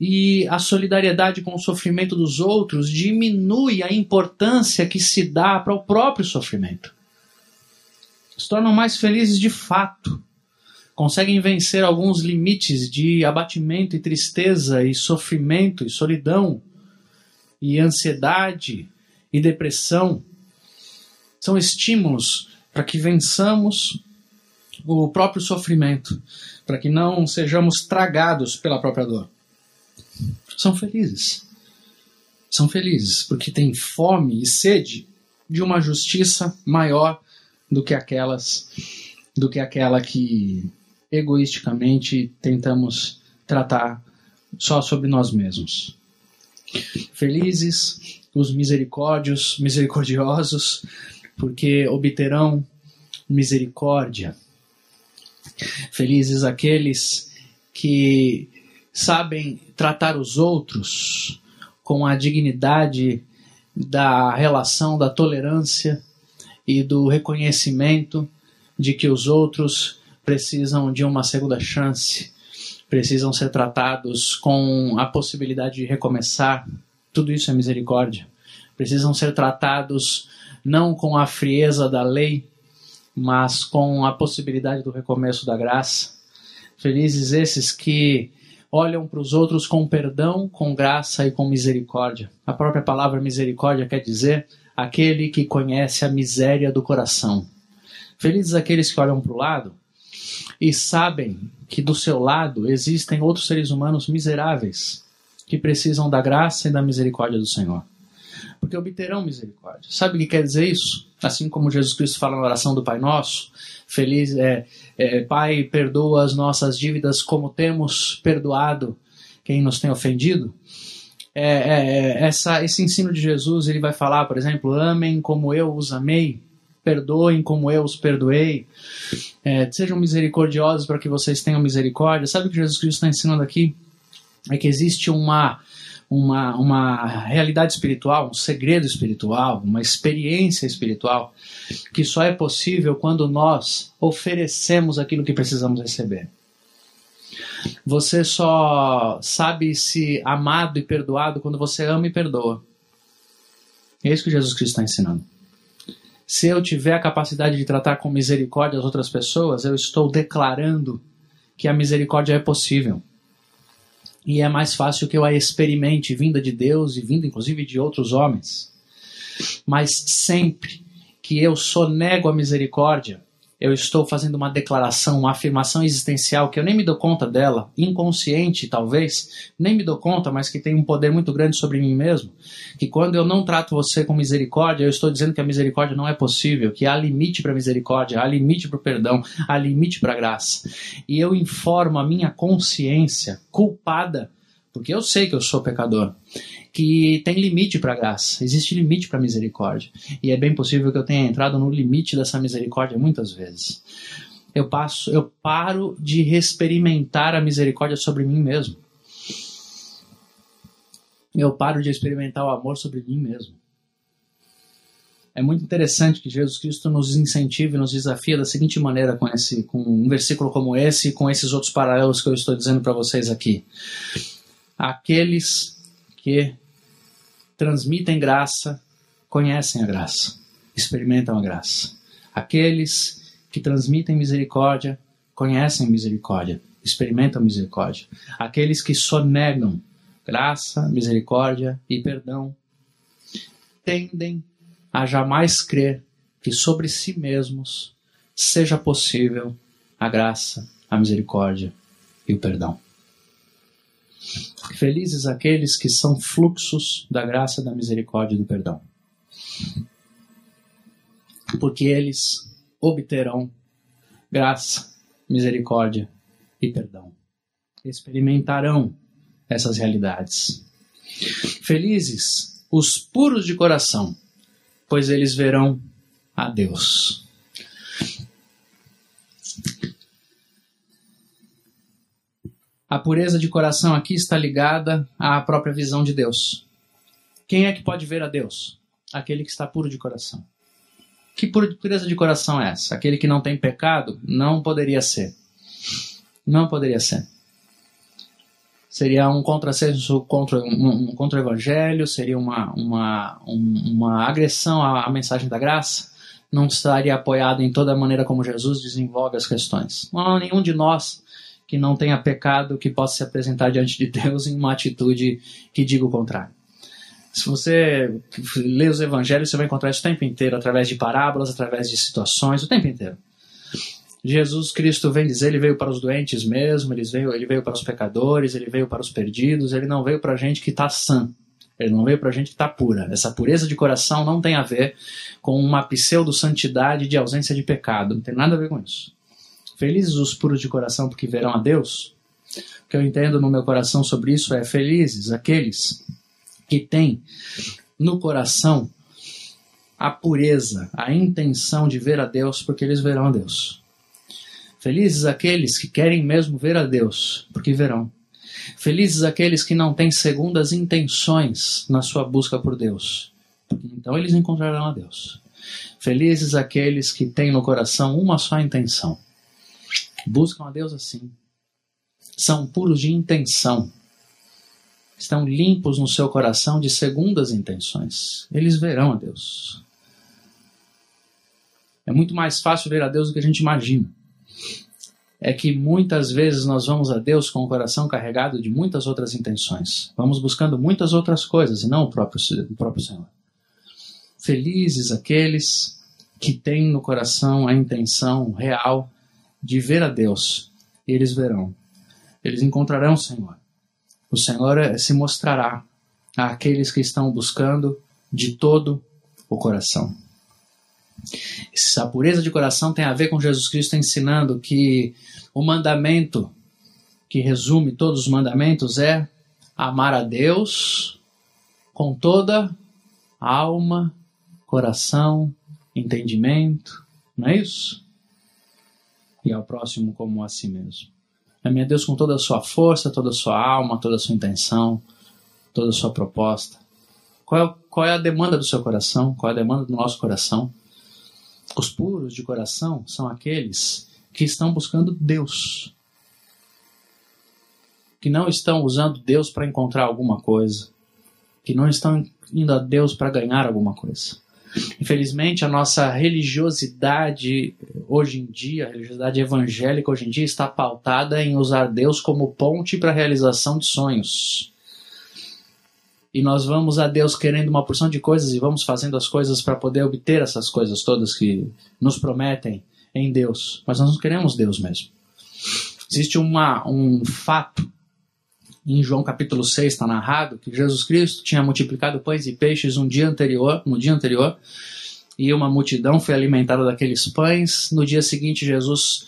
E a solidariedade com o sofrimento dos outros diminui a importância que se dá para o próprio sofrimento. Se tornam mais felizes de fato. Conseguem vencer alguns limites de abatimento e tristeza e sofrimento e solidão e ansiedade e depressão. São estímulos para que vençamos o próprio sofrimento, para que não sejamos tragados pela própria dor são felizes. São felizes porque têm fome e sede de uma justiça maior do que aquelas do que aquela que egoisticamente tentamos tratar só sobre nós mesmos. Felizes os misericórdios, misericordiosos, porque obterão misericórdia. Felizes aqueles que sabem tratar os outros com a dignidade da relação da tolerância e do reconhecimento de que os outros precisam de uma segunda chance, precisam ser tratados com a possibilidade de recomeçar. Tudo isso é misericórdia. Precisam ser tratados não com a frieza da lei, mas com a possibilidade do recomeço da graça. Felizes esses que olham para os outros com perdão, com graça e com misericórdia. A própria palavra misericórdia quer dizer aquele que conhece a miséria do coração. Felizes aqueles que olham para o lado e sabem que do seu lado existem outros seres humanos miseráveis que precisam da graça e da misericórdia do Senhor. Porque obterão misericórdia. Sabe o que quer dizer isso? Assim como Jesus Cristo fala na oração do Pai Nosso, feliz é, é, Pai, perdoa as nossas dívidas como temos perdoado quem nos tem ofendido. É, é, é, essa, esse ensino de Jesus ele vai falar, por exemplo, amem como eu os amei, perdoem como eu os perdoei, é, sejam misericordiosos para que vocês tenham misericórdia. Sabe o que Jesus Cristo está ensinando aqui? É que existe uma uma, uma realidade espiritual, um segredo espiritual, uma experiência espiritual, que só é possível quando nós oferecemos aquilo que precisamos receber. Você só sabe se amado e perdoado quando você ama e perdoa. É isso que Jesus Cristo está ensinando. Se eu tiver a capacidade de tratar com misericórdia as outras pessoas, eu estou declarando que a misericórdia é possível e é mais fácil que eu a experimente vinda de Deus e vinda inclusive de outros homens. Mas sempre que eu sonego a misericórdia, eu estou fazendo uma declaração, uma afirmação existencial que eu nem me dou conta dela, inconsciente talvez, nem me dou conta, mas que tem um poder muito grande sobre mim mesmo. Que quando eu não trato você com misericórdia, eu estou dizendo que a misericórdia não é possível, que há limite para a misericórdia, há limite para o perdão, há limite para a graça. E eu informo a minha consciência culpada, porque eu sei que eu sou pecador que tem limite para graça, existe limite para misericórdia. E é bem possível que eu tenha entrado no limite dessa misericórdia muitas vezes. Eu passo, eu paro de experimentar a misericórdia sobre mim mesmo. Eu paro de experimentar o amor sobre mim mesmo. É muito interessante que Jesus Cristo nos incentive, nos desafia da seguinte maneira com esse, com um versículo como esse e com esses outros paralelos que eu estou dizendo para vocês aqui. Aqueles que transmitem graça, conhecem a graça, experimentam a graça. Aqueles que transmitem misericórdia, conhecem misericórdia, experimentam misericórdia. Aqueles que só negam graça, misericórdia e perdão, tendem a jamais crer que sobre si mesmos seja possível a graça, a misericórdia e o perdão. Felizes aqueles que são fluxos da graça, da misericórdia e do perdão. Porque eles obterão graça, misericórdia e perdão. Experimentarão essas realidades. Felizes os puros de coração, pois eles verão a Deus. A pureza de coração aqui está ligada à própria visão de Deus. Quem é que pode ver a Deus? Aquele que está puro de coração. Que pureza de coração é essa? Aquele que não tem pecado? Não poderia ser. Não poderia ser. Seria um contrassenso contra, um, um, contra o evangelho, seria uma, uma, uma agressão à, à mensagem da graça, não estaria apoiado em toda a maneira como Jesus desenvolve as questões. Não nenhum de nós que não tenha pecado que possa se apresentar diante de Deus em uma atitude que diga o contrário. Se você lê os evangelhos, você vai encontrar isso o tempo inteiro, através de parábolas, através de situações, o tempo inteiro. Jesus Cristo vem dizer, ele veio para os doentes mesmo, ele veio, ele veio para os pecadores, ele veio para os perdidos, ele não veio para a gente que está sã, ele não veio para a gente que está pura. Essa pureza de coração não tem a ver com uma pseudo-santidade de ausência de pecado, não tem nada a ver com isso. Felizes os puros de coração porque verão a Deus. O que eu entendo no meu coração sobre isso é felizes aqueles que têm no coração a pureza, a intenção de ver a Deus porque eles verão a Deus. Felizes aqueles que querem mesmo ver a Deus, porque verão. Felizes aqueles que não têm segundas intenções na sua busca por Deus, porque então eles encontrarão a Deus. Felizes aqueles que têm no coração uma só intenção, buscam a Deus assim. São puros de intenção. Estão limpos no seu coração de segundas intenções. Eles verão a Deus. É muito mais fácil ver a Deus do que a gente imagina. É que muitas vezes nós vamos a Deus com o coração carregado de muitas outras intenções. Vamos buscando muitas outras coisas e não o próprio, o próprio Senhor. Felizes aqueles que têm no coração a intenção real de ver a Deus, eles verão. Eles encontrarão o Senhor. O Senhor eh, se mostrará àqueles que estão buscando de todo o coração. Essa pureza de coração tem a ver com Jesus Cristo ensinando que o mandamento que resume todos os mandamentos é amar a Deus com toda alma, coração, entendimento. Não é isso? E ao próximo como a si mesmo. Ame a Deus com toda a sua força, toda a sua alma, toda a sua intenção, toda a sua proposta. Qual é, qual é a demanda do seu coração? Qual é a demanda do nosso coração? Os puros de coração são aqueles que estão buscando Deus. Que não estão usando Deus para encontrar alguma coisa. Que não estão indo a Deus para ganhar alguma coisa. Infelizmente, a nossa religiosidade hoje em dia, a religiosidade evangélica hoje em dia, está pautada em usar Deus como ponte para a realização de sonhos. E nós vamos a Deus querendo uma porção de coisas e vamos fazendo as coisas para poder obter essas coisas todas que nos prometem em Deus. Mas nós não queremos Deus mesmo. Existe uma, um fato em João capítulo 6 está narrado que Jesus Cristo tinha multiplicado pães e peixes um dia anterior, no dia anterior, e uma multidão foi alimentada daqueles pães. No dia seguinte, Jesus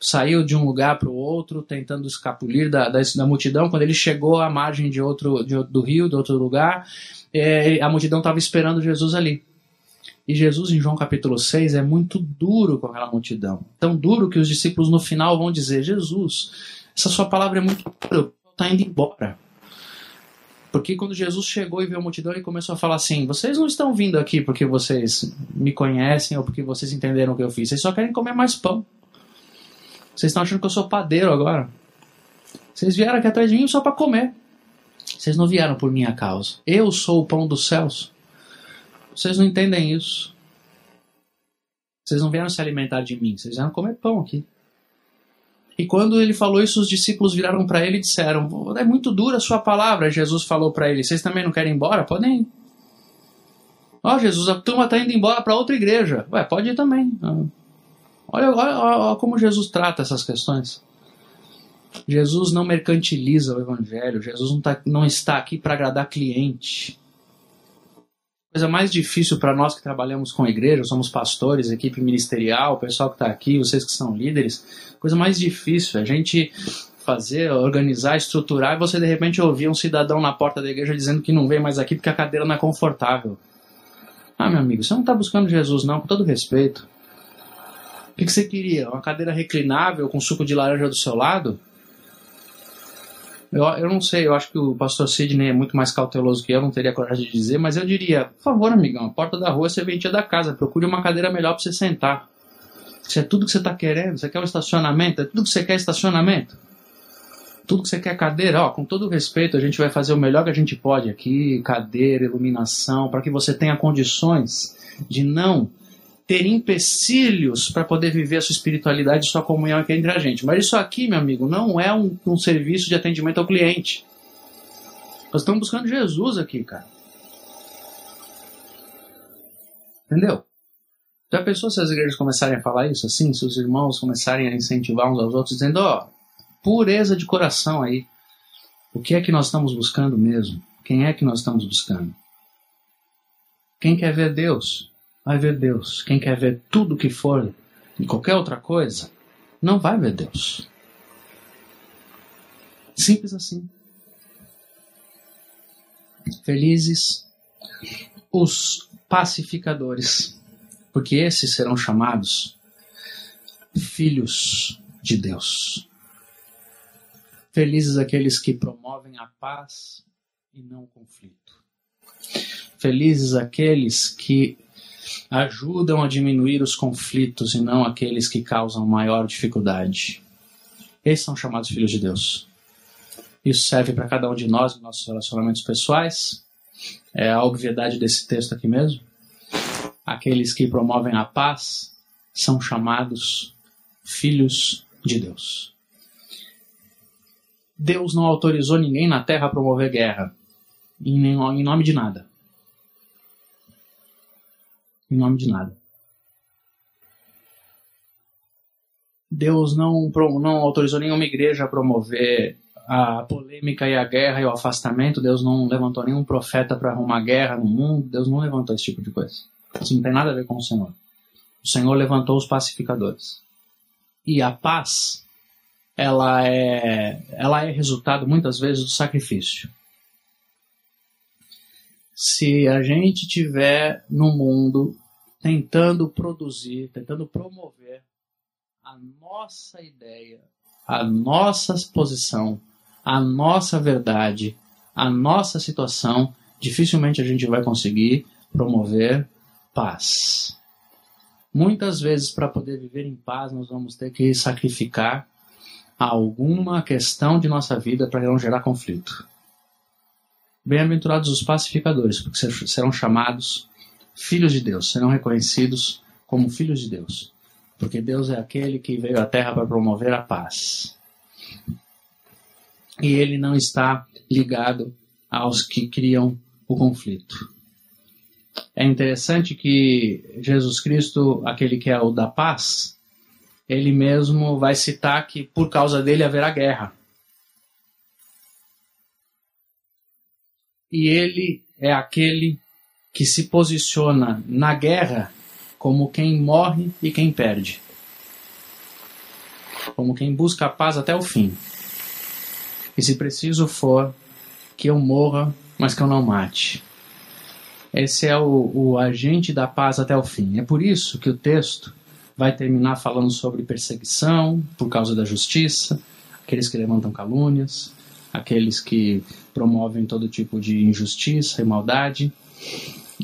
saiu de um lugar para o outro, tentando escapulir da, da, da, multidão. Quando ele chegou à margem de outro, de, do rio, de outro lugar, é, a multidão estava esperando Jesus ali. E Jesus, em João capítulo 6, é muito duro com aquela multidão. Tão duro que os discípulos no final vão dizer: Jesus, essa sua palavra é muito dura está indo embora. Porque quando Jesus chegou e viu a multidão, ele começou a falar assim: vocês não estão vindo aqui porque vocês me conhecem ou porque vocês entenderam o que eu fiz, vocês só querem comer mais pão. Vocês estão achando que eu sou padeiro agora. Vocês vieram aqui atrás de mim só para comer. Vocês não vieram por minha causa. Eu sou o pão dos céus. Vocês não entendem isso. Vocês não vieram se alimentar de mim, vocês vieram comer pão aqui. E quando ele falou isso, os discípulos viraram para ele e disseram: É muito dura a sua palavra. Jesus falou para ele: Vocês também não querem ir embora? Podem ir. Ó, oh, Jesus, a turma está indo embora para outra igreja. Ué, pode ir também. Olha, olha, olha como Jesus trata essas questões. Jesus não mercantiliza o evangelho. Jesus não, tá, não está aqui para agradar cliente. coisa mais difícil para nós que trabalhamos com a igreja, somos pastores, equipe ministerial, o pessoal que está aqui, vocês que são líderes, coisa mais difícil é a gente fazer, organizar, estruturar e você de repente ouvir um cidadão na porta da igreja dizendo que não vem mais aqui porque a cadeira não é confortável. Ah, meu amigo, você não está buscando Jesus, não, com todo respeito. O que, você queria? Uma cadeira reclinável com suco de laranja do seu lado? Eu, eu não sei, eu acho que o pastor Sidney é muito mais cauteloso que eu, não teria coragem de dizer, mas eu diria, por favor, amigão, a porta da rua é serventia da casa, procure uma cadeira melhor para você sentar. Se é tudo que você está querendo, você quer um estacionamento, é tudo que você quer estacionamento. Tudo que você quer cadeira, ó, com todo respeito, a gente vai fazer o melhor que a gente pode aqui, cadeira, iluminação, para que você tenha condições de não ter empecilhos para poder viver a sua espiritualidade e sua comunhão aqui entre a gente. Mas isso aqui, meu amigo, não é um, um serviço de atendimento ao cliente. Nós estamos buscando Jesus aqui, cara. Entendeu? Já pensou se as igrejas começarem a falar isso assim? Se os irmãos começarem a incentivar uns aos outros, dizendo, ó, pureza de coração aí. O que é que nós estamos buscando mesmo? Quem é que nós estamos buscando? Quem quer ver Deus? vai ver Deus. Quem quer ver tudo que for e qualquer outra coisa, não vai ver Deus. Simples assim. Felizes os pacificadores, porque esses serão chamados filhos de Deus. Felizes aqueles que promovem a paz e não o conflito. Felizes aqueles que ajudam a diminuir os conflitos e não aqueles que causam maior dificuldade. Esses são chamados filhos de Deus. Isso serve para cada um de nós, nos nossos relacionamentos pessoais. É a obviedade desse texto aqui mesmo. Aqueles que promovem a paz são chamados filhos de Deus. Deus não autorizou ninguém na terra a promover guerra, em nome de nada em nome de nada. Deus não, não autorizou nenhuma igreja a promover a polêmica e a guerra e o afastamento. Deus não levantou nenhum profeta para arrumar guerra no mundo. Deus não levantou esse tipo de coisa. Isso não tem nada a ver com o Senhor. O Senhor levantou os pacificadores. E a paz, ela é, ela é resultado muitas vezes do sacrifício. Se a gente tiver no mundo tentando produzir, tentando promover a nossa ideia, a nossa posição, a nossa verdade, a nossa situação, dificilmente a gente vai conseguir promover paz. Muitas vezes, para poder viver em paz, nós vamos ter que sacrificar alguma questão de nossa vida para não gerar conflito. Bem-aventurados os pacificadores, porque serão chamados filhos de Deus, serão reconhecidos como filhos de Deus, porque Deus é aquele que veio à terra para promover a paz. E ele não está ligado aos que criam o conflito. É interessante que Jesus Cristo, aquele que é o da paz, ele mesmo vai citar que por causa dele haverá guerra. E ele é aquele que se posiciona na guerra como quem morre e quem perde. Como quem busca a paz até o fim. E se preciso for, que eu morra, mas que eu não mate. Esse é o, o agente da paz até o fim. É por isso que o texto vai terminar falando sobre perseguição por causa da justiça, aqueles que levantam calúnias, aqueles que promovem todo tipo de injustiça e maldade.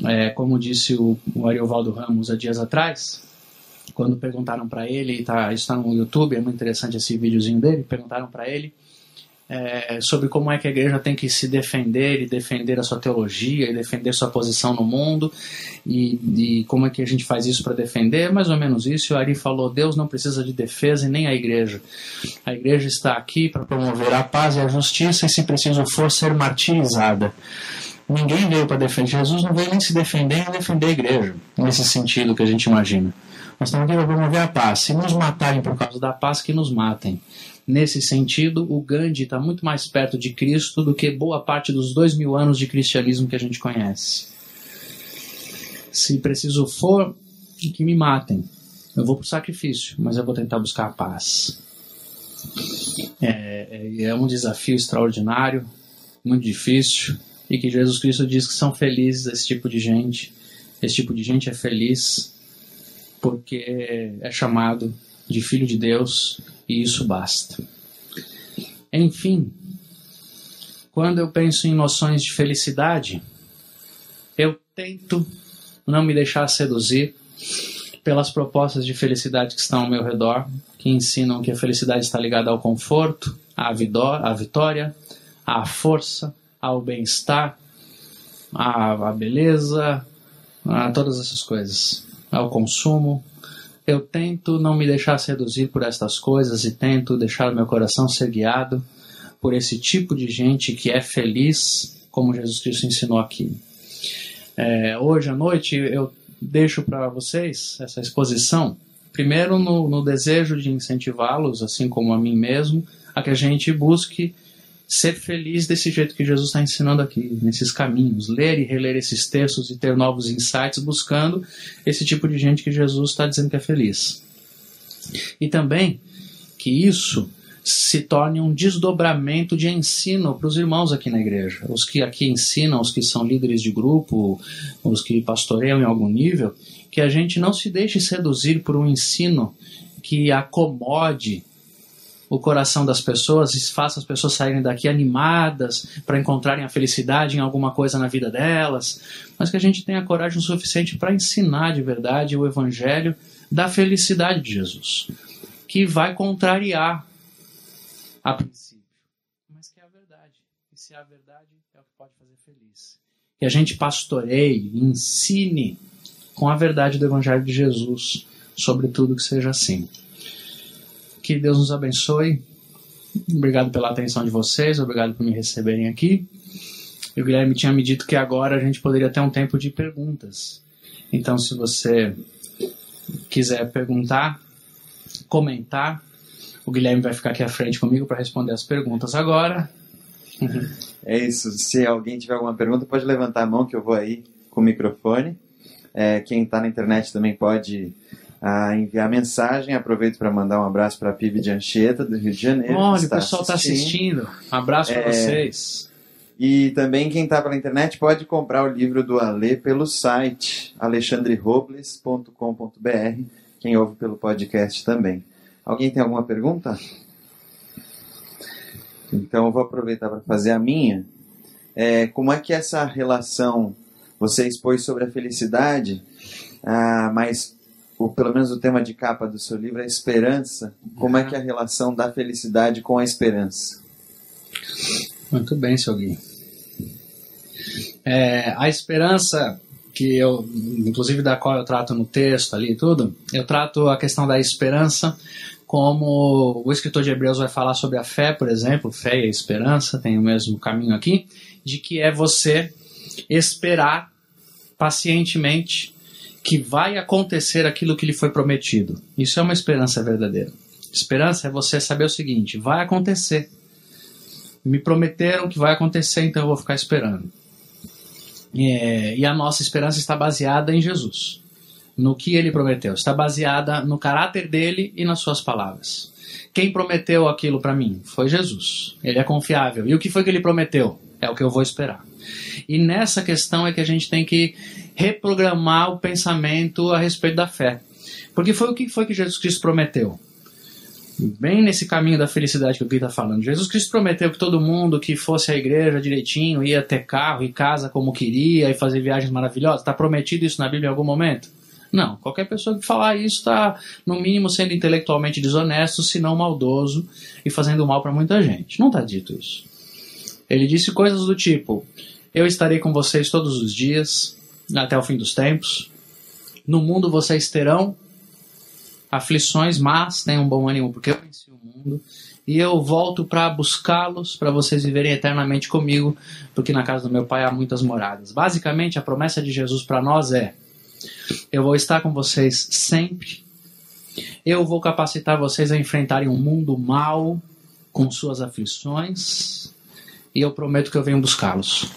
É, como disse o, o Ariovaldo Ramos há dias atrás, quando perguntaram para ele, tá, está no YouTube, é muito interessante esse videozinho dele, perguntaram para ele é, sobre como é que a igreja tem que se defender e defender a sua teologia e defender sua posição no mundo e, e como é que a gente faz isso para defender, é mais ou menos isso. O Ari falou: Deus não precisa de defesa e nem a igreja. A igreja está aqui para promover a paz e a justiça e, se preciso for, ser martirizada. Ninguém veio para defender. Jesus não veio nem se defender nem defender a igreja, nesse sentido que a gente imagina. Nós estamos aqui para promover a paz. Se nos matarem por causa da paz, que nos matem. Nesse sentido, o Gandhi está muito mais perto de Cristo do que boa parte dos dois mil anos de cristianismo que a gente conhece. Se preciso for, que me matem. Eu vou para o sacrifício, mas eu vou tentar buscar a paz. É, é, é um desafio extraordinário, muito difícil, e que Jesus Cristo diz que são felizes esse tipo de gente. Esse tipo de gente é feliz porque é chamado de filho de Deus e isso basta. Enfim, quando eu penso em noções de felicidade, eu tento não me deixar seduzir pelas propostas de felicidade que estão ao meu redor, que ensinam que a felicidade está ligada ao conforto, à, vitória, à força, ao bem-estar, à beleza, a todas essas coisas, ao consumo. Eu tento não me deixar seduzir por estas coisas e tento deixar meu coração ser guiado por esse tipo de gente que é feliz, como Jesus Cristo ensinou aqui. É, hoje à noite eu deixo para vocês essa exposição, primeiro no, no desejo de incentivá-los, assim como a mim mesmo, a que a gente busque ser feliz desse jeito que Jesus está ensinando aqui, nesses caminhos, ler e reler esses textos e ter novos insights, buscando esse tipo de gente que Jesus está dizendo que é feliz. E também que isso se torne um desdobramento de ensino para os irmãos aqui na igreja. Os que aqui ensinam, os que são líderes de grupo, os que pastoreiam em algum nível, que a gente não se deixe seduzir por um ensino que acomode o coração das pessoas faça as pessoas saírem daqui animadas para encontrarem a felicidade em alguma coisa na vida delas, mas que a gente tenha coragem o suficiente para ensinar de verdade o evangelho da felicidade de Jesus, que vai contrariar a princípio, mas que é a verdade. E se é a verdade, é o que pode fazer feliz. Que a gente pastoreie, ensine com a verdade do Evangelho de Jesus, sobretudo que seja assim. Que Deus nos abençoe. Obrigado pela atenção de vocês, obrigado por me receberem aqui. E o Guilherme tinha me dito que agora a gente poderia ter um tempo de perguntas. Então, se você quiser perguntar, comentar, o Guilherme vai ficar aqui à frente comigo para responder as perguntas agora. É isso. Se alguém tiver alguma pergunta, pode levantar a mão que eu vou aí com o microfone. É, quem está na internet também pode ah, enviar mensagem. Aproveito para mandar um abraço para a PIB de Anchieta, do Rio de Janeiro. Olha, o pessoal está assistindo. Um abraço para é, vocês. E também quem está pela internet pode comprar o livro do Ale pelo site alexandrerobles.com.br. Quem ouve pelo podcast também. Alguém tem alguma pergunta? Então eu vou aproveitar para fazer a minha. É, como é que essa relação você expôs sobre a felicidade, ah, mas ou pelo menos o tema de capa do seu livro é esperança. Como é que é a relação da felicidade com a esperança? Muito bem, seu Gui. É, a esperança que eu, inclusive da qual eu trato no texto ali e tudo, eu trato a questão da esperança como o escritor de Hebreus vai falar sobre a fé, por exemplo, fé e esperança tem o mesmo caminho aqui, de que é você esperar pacientemente que vai acontecer aquilo que lhe foi prometido. Isso é uma esperança verdadeira. Esperança é você saber o seguinte: vai acontecer. Me prometeram que vai acontecer, então eu vou ficar esperando. É, e a nossa esperança está baseada em Jesus no que ele prometeu. Está baseada no caráter dele e nas suas palavras. Quem prometeu aquilo para mim? Foi Jesus. Ele é confiável. E o que foi que ele prometeu? É o que eu vou esperar. E nessa questão é que a gente tem que reprogramar o pensamento a respeito da fé. Porque foi o que foi que Jesus Cristo prometeu? Bem nesse caminho da felicidade que o Gui está falando. Jesus Cristo prometeu que todo mundo que fosse à igreja direitinho ia ter carro e casa como queria e fazer viagens maravilhosas. Está prometido isso na Bíblia em algum momento? Não, qualquer pessoa que falar isso está, no mínimo, sendo intelectualmente desonesto, se não maldoso e fazendo mal para muita gente. Não está dito isso. Ele disse coisas do tipo: Eu estarei com vocês todos os dias, até o fim dos tempos. No mundo vocês terão aflições, mas tenham bom ânimo, porque eu venci o mundo. E eu volto para buscá-los, para vocês viverem eternamente comigo, porque na casa do meu pai há muitas moradas. Basicamente, a promessa de Jesus para nós é: eu vou estar com vocês sempre. Eu vou capacitar vocês a enfrentarem um mundo mal com suas aflições. E eu prometo que eu venho buscá-los.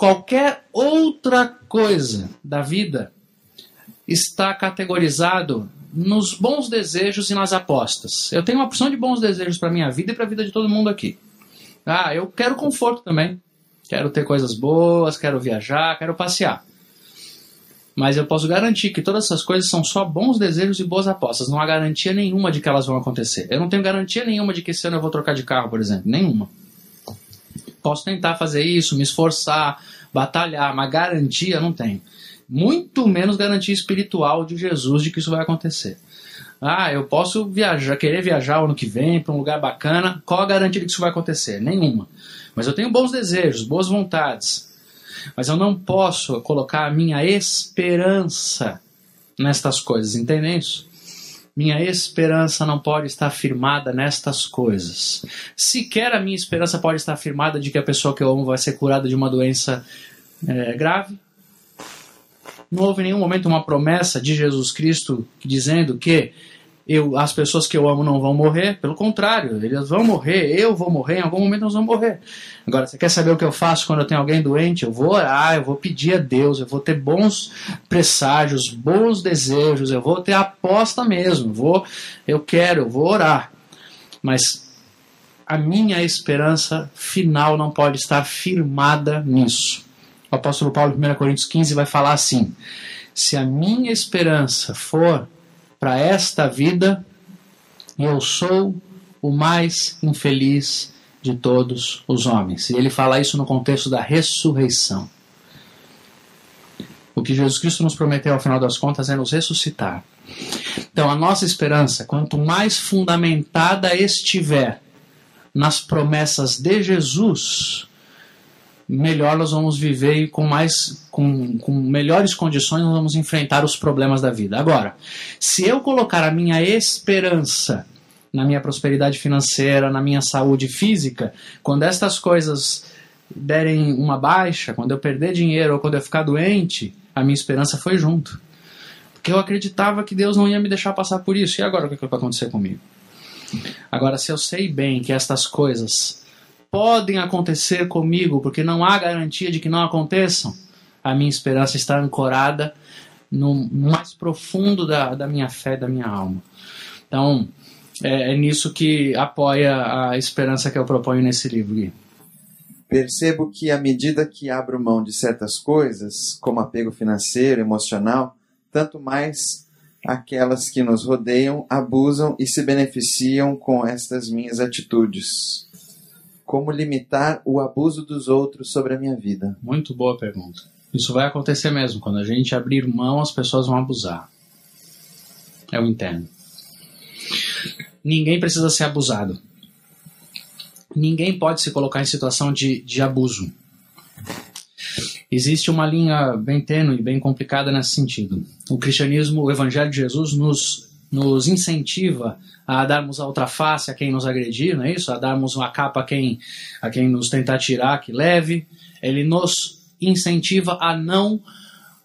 Qualquer outra coisa da vida está categorizado nos bons desejos e nas apostas. Eu tenho uma opção de bons desejos para minha vida e para a vida de todo mundo aqui. Ah, eu quero conforto também. Quero ter coisas boas, quero viajar, quero passear. Mas eu posso garantir que todas essas coisas são só bons desejos e boas apostas. Não há garantia nenhuma de que elas vão acontecer. Eu não tenho garantia nenhuma de que esse ano eu vou trocar de carro, por exemplo. Nenhuma. Posso tentar fazer isso, me esforçar, batalhar, mas garantia não tenho. Muito menos garantia espiritual de Jesus de que isso vai acontecer. Ah, eu posso viajar, querer viajar o ano que vem para um lugar bacana. Qual a garantia de que isso vai acontecer? Nenhuma. Mas eu tenho bons desejos, boas vontades. Mas eu não posso colocar a minha esperança nestas coisas, entendem isso? Minha esperança não pode estar firmada nestas coisas. Sequer a minha esperança pode estar firmada de que a pessoa que eu amo vai ser curada de uma doença é, grave. Não houve em nenhum momento uma promessa de Jesus Cristo dizendo que eu, as pessoas que eu amo não vão morrer, pelo contrário, eles vão morrer, eu vou morrer, em algum momento nós vamos morrer. Agora, você quer saber o que eu faço quando eu tenho alguém doente? Eu vou orar, eu vou pedir a Deus, eu vou ter bons presságios, bons desejos, eu vou ter aposta mesmo, vou, eu quero, eu vou orar. Mas a minha esperança final não pode estar firmada nisso. O apóstolo Paulo, em 1 Coríntios 15, vai falar assim: se a minha esperança for para esta vida, eu sou o mais infeliz de todos os homens. E ele fala isso no contexto da ressurreição. O que Jesus Cristo nos prometeu ao final das contas é nos ressuscitar. Então, a nossa esperança, quanto mais fundamentada estiver nas promessas de Jesus, melhor nós vamos viver e com mais com, com melhores condições nós vamos enfrentar os problemas da vida. Agora, se eu colocar a minha esperança na minha prosperidade financeira, na minha saúde física, quando estas coisas derem uma baixa, quando eu perder dinheiro ou quando eu ficar doente, a minha esperança foi junto. Porque eu acreditava que Deus não ia me deixar passar por isso. E agora o que vai acontecer comigo? Agora, se eu sei bem que estas coisas podem acontecer comigo, porque não há garantia de que não aconteçam, a minha esperança está ancorada no mais profundo da, da minha fé, da minha alma. Então, é, é nisso que apoia a esperança que eu proponho nesse livro, Gui. Percebo que à medida que abro mão de certas coisas, como apego financeiro, emocional, tanto mais aquelas que nos rodeiam abusam e se beneficiam com estas minhas atitudes. Como limitar o abuso dos outros sobre a minha vida? Muito boa pergunta. Isso vai acontecer mesmo. Quando a gente abrir mão, as pessoas vão abusar. É o interno. Ninguém precisa ser abusado. Ninguém pode se colocar em situação de, de abuso. Existe uma linha bem tênue, bem complicada nesse sentido. O cristianismo, o evangelho de Jesus, nos, nos incentiva a darmos a outra face a quem nos agredir, não é isso? A darmos uma capa a quem, a quem nos tentar tirar, que leve. Ele nos incentiva a não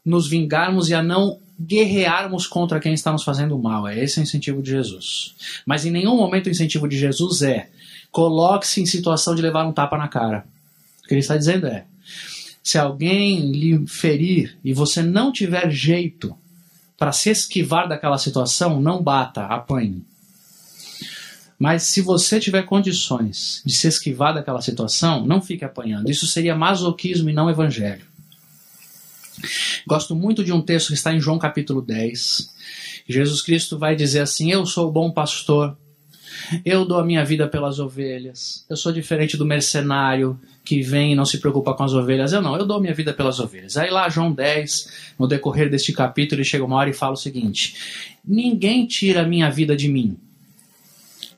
nos vingarmos e a não guerrearmos contra quem está nos fazendo mal. É esse o incentivo de Jesus. Mas em nenhum momento o incentivo de Jesus é coloque-se em situação de levar um tapa na cara. O que ele está dizendo é: se alguém lhe ferir e você não tiver jeito para se esquivar daquela situação, não bata, apanhe. Mas se você tiver condições de se esquivar daquela situação, não fique apanhando. Isso seria masoquismo e não evangelho. Gosto muito de um texto que está em João capítulo 10. Jesus Cristo vai dizer assim: Eu sou o bom pastor, eu dou a minha vida pelas ovelhas, eu sou diferente do mercenário que vem e não se preocupa com as ovelhas. Eu não, eu dou a minha vida pelas ovelhas. Aí lá, João 10, no decorrer deste capítulo, ele chega uma hora e fala o seguinte: Ninguém tira a minha vida de mim.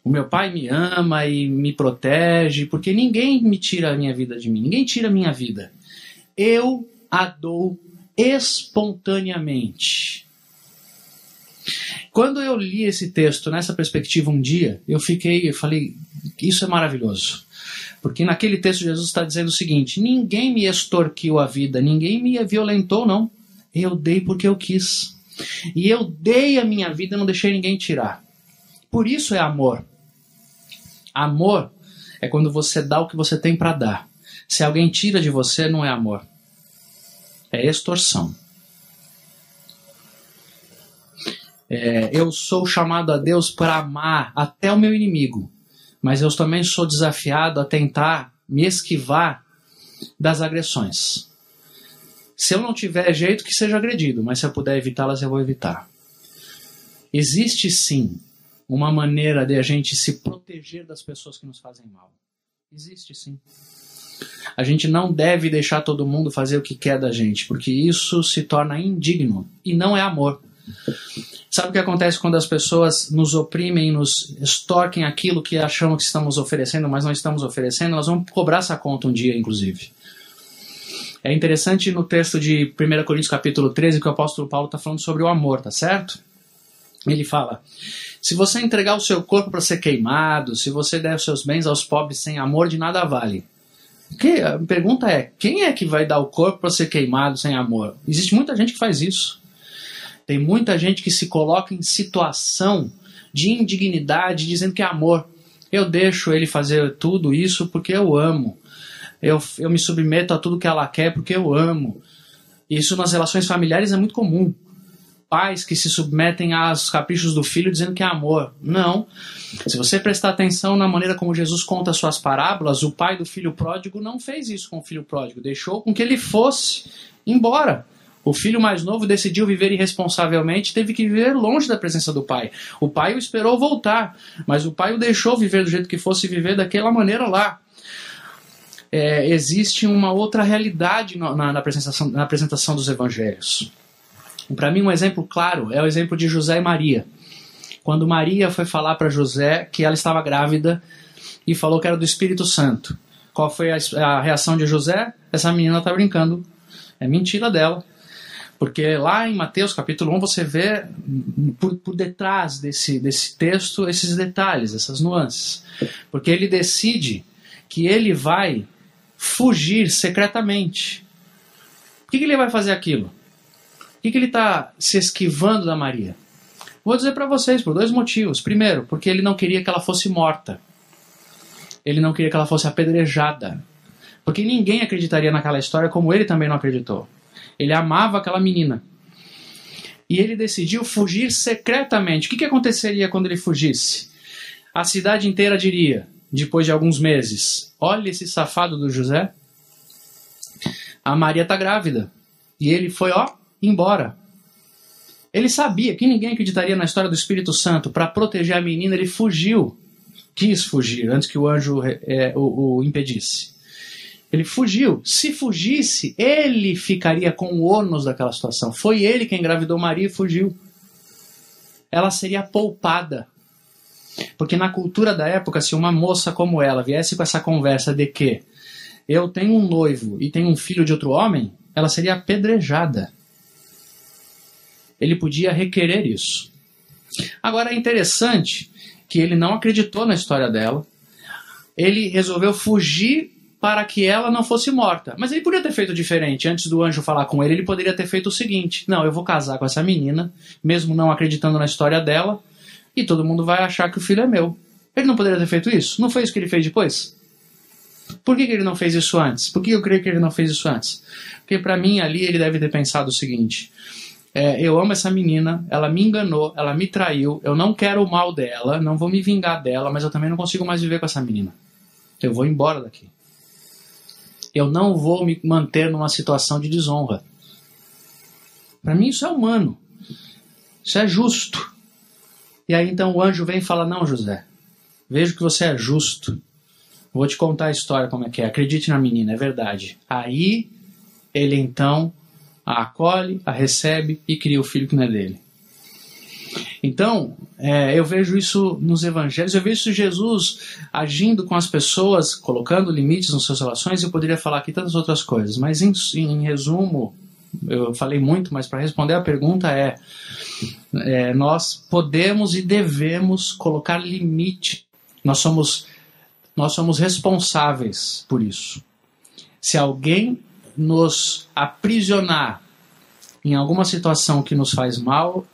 O meu pai me ama e me protege, porque ninguém me tira a minha vida de mim, ninguém tira a minha vida. Eu a dou espontaneamente. Quando eu li esse texto nessa perspectiva um dia, eu fiquei, falei, isso é maravilhoso. Porque naquele texto Jesus está dizendo o seguinte: ninguém me extorquiu a vida, ninguém me violentou, não. Eu dei porque eu quis. E eu dei a minha vida e não deixei ninguém tirar. Por isso é amor. Amor é quando você dá o que você tem para dar. Se alguém tira de você, não é amor. é extorsão. É, eu sou chamado a Deus para amar até o meu inimigo, mas eu também sou desafiado a tentar me esquivar das agressões. Se eu não tiver jeito, que seja agredido, mas se eu puder evitá-las, eu vou evitar. Existe sim uma maneira de a gente se proteger das pessoas que nos fazem mal. Existe sim. A gente não deve deixar todo mundo fazer o que quer da gente, porque isso se torna indigno e não é amor. Sabe o que acontece quando as pessoas nos oprimem, nos extorquem aquilo que achamos que estamos oferecendo, mas não estamos oferecendo? Nós vamos cobrar essa conta um dia, inclusive. É interessante no texto de 1 Coríntios capítulo 13 que o apóstolo Paulo está falando sobre o amor, tá certo? Ele fala: se você entregar o seu corpo para ser queimado, se você der os seus bens aos pobres sem amor, de nada vale. Que, a pergunta é: quem é que vai dar o corpo para ser queimado sem amor? Existe muita gente que faz isso. Tem muita gente que se coloca em situação de indignidade, dizendo que é amor. Eu deixo ele fazer tudo isso porque eu amo. Eu, eu me submeto a tudo que ela quer porque eu amo. Isso nas relações familiares é muito comum pais que se submetem aos caprichos do filho dizendo que é amor. Não. Se você prestar atenção na maneira como Jesus conta suas parábolas, o pai do filho pródigo não fez isso com o filho pródigo, deixou com que ele fosse embora. O filho mais novo decidiu viver irresponsavelmente, teve que viver longe da presença do pai. O pai o esperou voltar, mas o pai o deixou viver do jeito que fosse viver daquela maneira lá. É, existe uma outra realidade na, na, apresentação, na apresentação dos evangelhos. Para mim, um exemplo claro é o exemplo de José e Maria. Quando Maria foi falar para José que ela estava grávida e falou que era do Espírito Santo. Qual foi a, a reação de José? Essa menina está brincando. É mentira dela. Porque lá em Mateus capítulo 1 você vê por, por, detrás desse, desse texto esses detalhes, essas nuances. Porque ele decide que ele vai fugir secretamente. Por que, que ele vai fazer aquilo? que, que ele está se esquivando da Maria? Vou dizer para vocês por dois motivos. Primeiro, porque ele não queria que ela fosse morta. Ele não queria que ela fosse apedrejada. Porque ninguém acreditaria naquela história como ele também não acreditou. Ele amava aquela menina. E ele decidiu fugir secretamente. O que, que aconteceria quando ele fugisse? A cidade inteira diria, depois de alguns meses: Olha esse safado do José. A Maria está grávida. E ele foi, ó, embora. Ele sabia que ninguém acreditaria na história do Espírito Santo. Para proteger a menina, ele fugiu. Quis fugir antes que o anjo é, o, o impedisse. Ele fugiu. Se fugisse, ele ficaria com o ônus daquela situação. Foi ele quem engravidou Maria e fugiu. Ela seria poupada. Porque na cultura da época, se uma moça como ela viesse com essa conversa de que eu tenho um noivo e tenho um filho de outro homem, ela seria apedrejada ele podia requerer isso. Agora é interessante que ele não acreditou na história dela, ele resolveu fugir para que ela não fosse morta. Mas ele podia ter feito diferente. Antes do anjo falar com ele, ele poderia ter feito o seguinte: Não, eu vou casar com essa menina, mesmo não acreditando na história dela, e todo mundo vai achar que o filho é meu. Ele não poderia ter feito isso? Não foi isso que ele fez depois? Por que, que ele não fez isso antes? Por que eu creio que ele não fez isso antes? Porque para mim ali ele deve ter pensado o seguinte: é, eu amo essa menina, ela me enganou, ela me traiu, eu não quero o mal dela, não vou me vingar dela, mas eu também não consigo mais viver com essa menina. Eu vou embora daqui. Eu não vou me manter numa situação de desonra. Para mim isso é humano. Isso é justo. E aí então o anjo vem e fala: Não, José, vejo que você é justo. Vou te contar a história como é que é. Acredite na menina, é verdade. Aí ele então a acolhe, a recebe e cria o filho que não é dele. Então, é, eu vejo isso nos evangelhos, eu vejo Jesus agindo com as pessoas, colocando limites nas suas relações. Eu poderia falar aqui tantas outras coisas, mas em, em resumo, eu falei muito, mas para responder a pergunta é, é: nós podemos e devemos colocar limite. Nós somos, nós somos responsáveis por isso. Se alguém nos aprisionar em alguma situação que nos faz mal,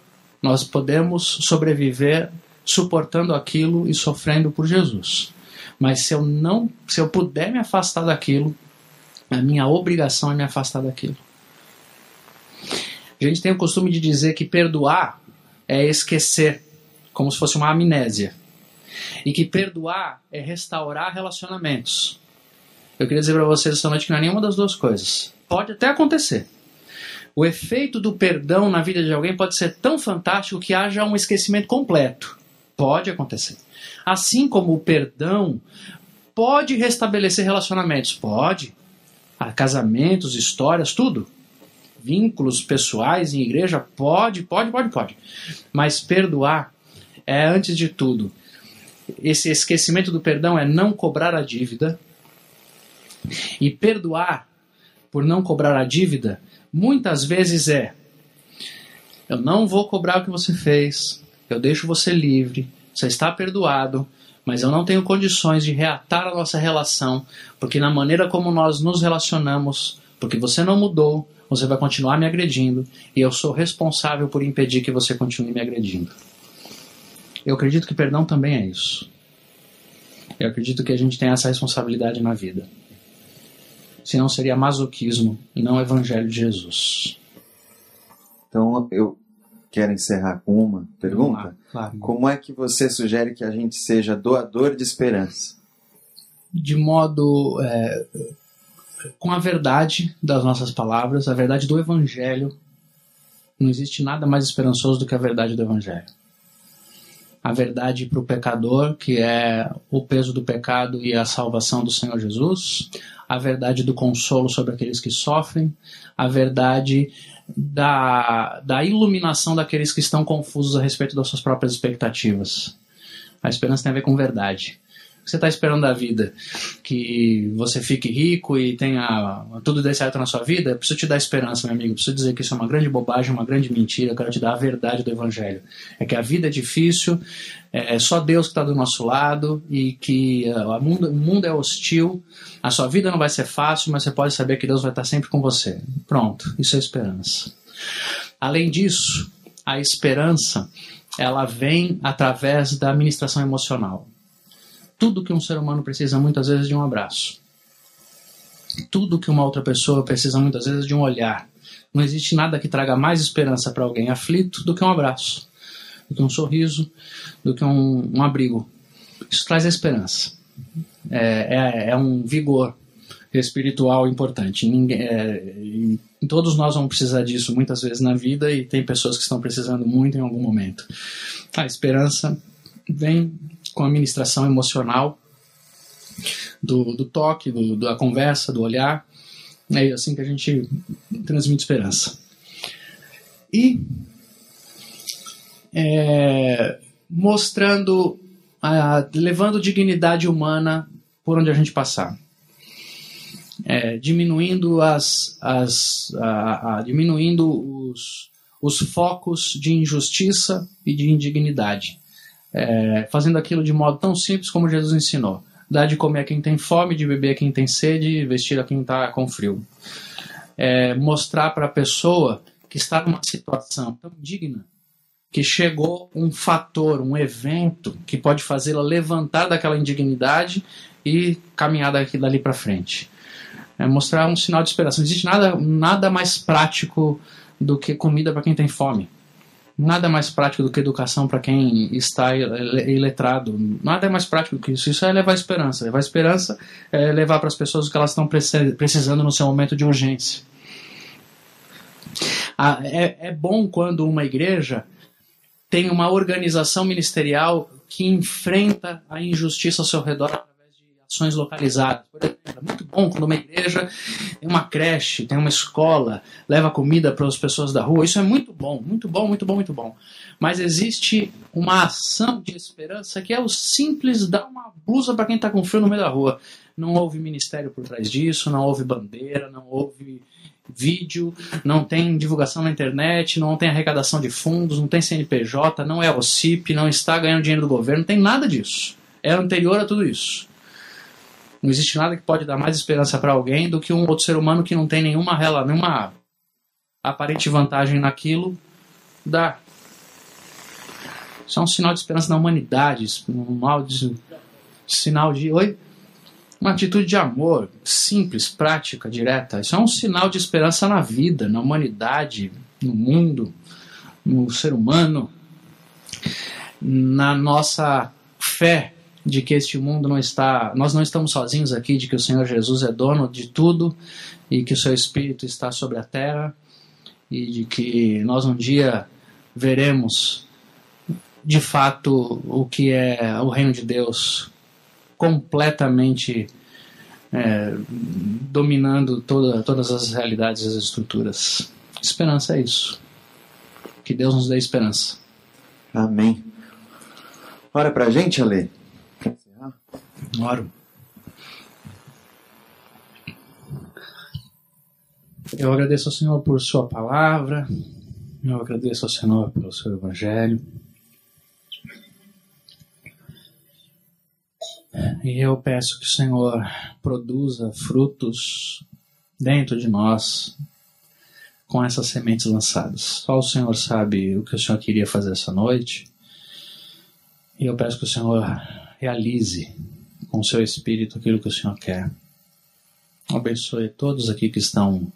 nós podemos sobreviver suportando aquilo e sofrendo por Jesus. Mas se eu não, se eu puder me afastar daquilo, a minha obrigação é me afastar daquilo. A gente tem o costume de dizer que perdoar é esquecer, como se fosse uma amnésia. E que perdoar é restaurar relacionamentos. Eu queria dizer para vocês essa noite que não é nenhuma das duas coisas. Pode até acontecer. O efeito do perdão na vida de alguém pode ser tão fantástico que haja um esquecimento completo. Pode acontecer. Assim como o perdão pode restabelecer relacionamentos. Pode. Casamentos, histórias, tudo. Vínculos pessoais em igreja, pode, pode, pode, pode. Mas perdoar é, antes de tudo, esse esquecimento do perdão é não cobrar a dívida. E perdoar por não cobrar a dívida, muitas vezes é: eu não vou cobrar o que você fez, eu deixo você livre, você está perdoado, mas eu não tenho condições de reatar a nossa relação, porque na maneira como nós nos relacionamos, porque você não mudou, você vai continuar me agredindo e eu sou responsável por impedir que você continue me agredindo. Eu acredito que perdão também é isso. Eu acredito que a gente tem essa responsabilidade na vida. Senão seria masoquismo e não o evangelho de Jesus. Então eu quero encerrar com uma pergunta. Lá, claro. Como é que você sugere que a gente seja doador de esperança? De modo. É, com a verdade das nossas palavras, a verdade do Evangelho. Não existe nada mais esperançoso do que a verdade do Evangelho. A verdade para o pecador, que é o peso do pecado e a salvação do Senhor Jesus. A verdade do consolo sobre aqueles que sofrem. A verdade da, da iluminação daqueles que estão confusos a respeito das suas próprias expectativas. A esperança tem a ver com verdade. O você está esperando da vida? Que você fique rico e tenha tudo dê certo na sua vida? Eu preciso te dar esperança, meu amigo. Eu preciso dizer que isso é uma grande bobagem, uma grande mentira. Eu quero te dar a verdade do Evangelho. É que a vida é difícil, é só Deus que está do nosso lado e que uh, mundo, o mundo é hostil. A sua vida não vai ser fácil, mas você pode saber que Deus vai estar sempre com você. Pronto, isso é esperança. Além disso, a esperança ela vem através da administração emocional. Tudo que um ser humano precisa muitas vezes de um abraço. Tudo que uma outra pessoa precisa muitas vezes de um olhar. Não existe nada que traga mais esperança para alguém aflito do que um abraço, do que um sorriso, do que um, um abrigo. Isso traz esperança. É, é, é um vigor espiritual importante. Ninguém, é, todos nós vamos precisar disso muitas vezes na vida e tem pessoas que estão precisando muito em algum momento. A esperança vem com a administração emocional do, do toque, do, da conversa, do olhar. É assim que a gente transmite esperança. E é, mostrando, levando dignidade humana por onde a gente passar. É, diminuindo as, as a, a, diminuindo os, os focos de injustiça e de indignidade é, fazendo aquilo de modo tão simples como Jesus ensinou. Dar de comer a quem tem fome, de beber a quem tem sede, vestir a quem está com frio. É, mostrar para a pessoa que está numa situação tão digna que chegou um fator, um evento que pode fazê-la levantar daquela indignidade e caminhar daqui dali para frente. É mostrar um sinal de esperança. Não existe nada, nada mais prático do que comida para quem tem fome. Nada mais prático do que educação para quem está iletrado. Nada é mais prático do que isso. Isso é levar esperança. Levar esperança é levar para as pessoas o que elas estão precisando no seu momento de urgência. Ah, é, é bom quando uma igreja tem uma organização ministerial que enfrenta a injustiça ao seu redor ações localizadas. Por exemplo, é muito bom quando uma igreja tem uma creche, tem uma escola, leva comida para as pessoas da rua. Isso é muito bom, muito bom, muito bom, muito bom. Mas existe uma ação de esperança que é o simples dar uma blusa para quem está com frio no meio da rua. Não houve ministério por trás disso, não houve bandeira, não houve vídeo, não tem divulgação na internet, não tem arrecadação de fundos, não tem CNPJ, não é OCIP, não está ganhando dinheiro do governo, não tem nada disso. É anterior a tudo isso. Não existe nada que pode dar mais esperança para alguém do que um outro ser humano que não tem nenhuma, nenhuma aparente vantagem naquilo dá. Isso é um sinal de esperança na humanidade, um sinal de oi, uma atitude de amor simples, prática, direta. Isso é um sinal de esperança na vida, na humanidade, no mundo, no ser humano, na nossa fé de que este mundo não está, nós não estamos sozinhos aqui, de que o Senhor Jesus é dono de tudo e que o seu Espírito está sobre a terra e de que nós um dia veremos de fato o que é o reino de Deus completamente é, dominando toda, todas as realidades e as estruturas. Esperança é isso. Que Deus nos dê esperança. Amém. Ora pra gente, Ale. Oro. Eu agradeço ao Senhor por Sua palavra. Eu agradeço ao Senhor pelo Seu Evangelho. E eu peço que o Senhor produza frutos dentro de nós com essas sementes lançadas. Só o Senhor sabe o que o Senhor queria fazer essa noite. E eu peço que o Senhor realize com o seu espírito aquilo que o Senhor quer. Abençoe todos aqui que estão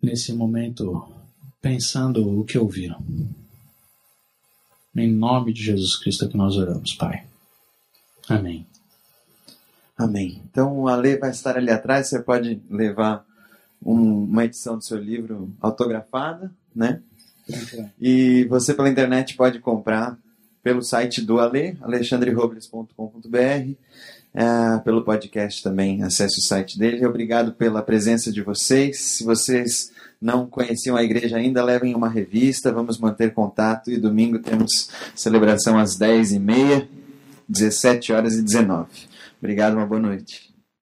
nesse momento pensando o que ouviram. Em nome de Jesus Cristo é que nós oramos, Pai. Amém. Amém. Então a lei vai estar ali atrás, você pode levar um, uma edição do seu livro autografada, né? E você pela internet pode comprar pelo site do Ale, alexandrerobles.com.br, é, pelo podcast também, acesse o site dele. Obrigado pela presença de vocês. Se vocês não conheciam a igreja ainda, levem uma revista, vamos manter contato e domingo temos celebração às 10h30, 17 horas e 19 Obrigado, uma boa noite.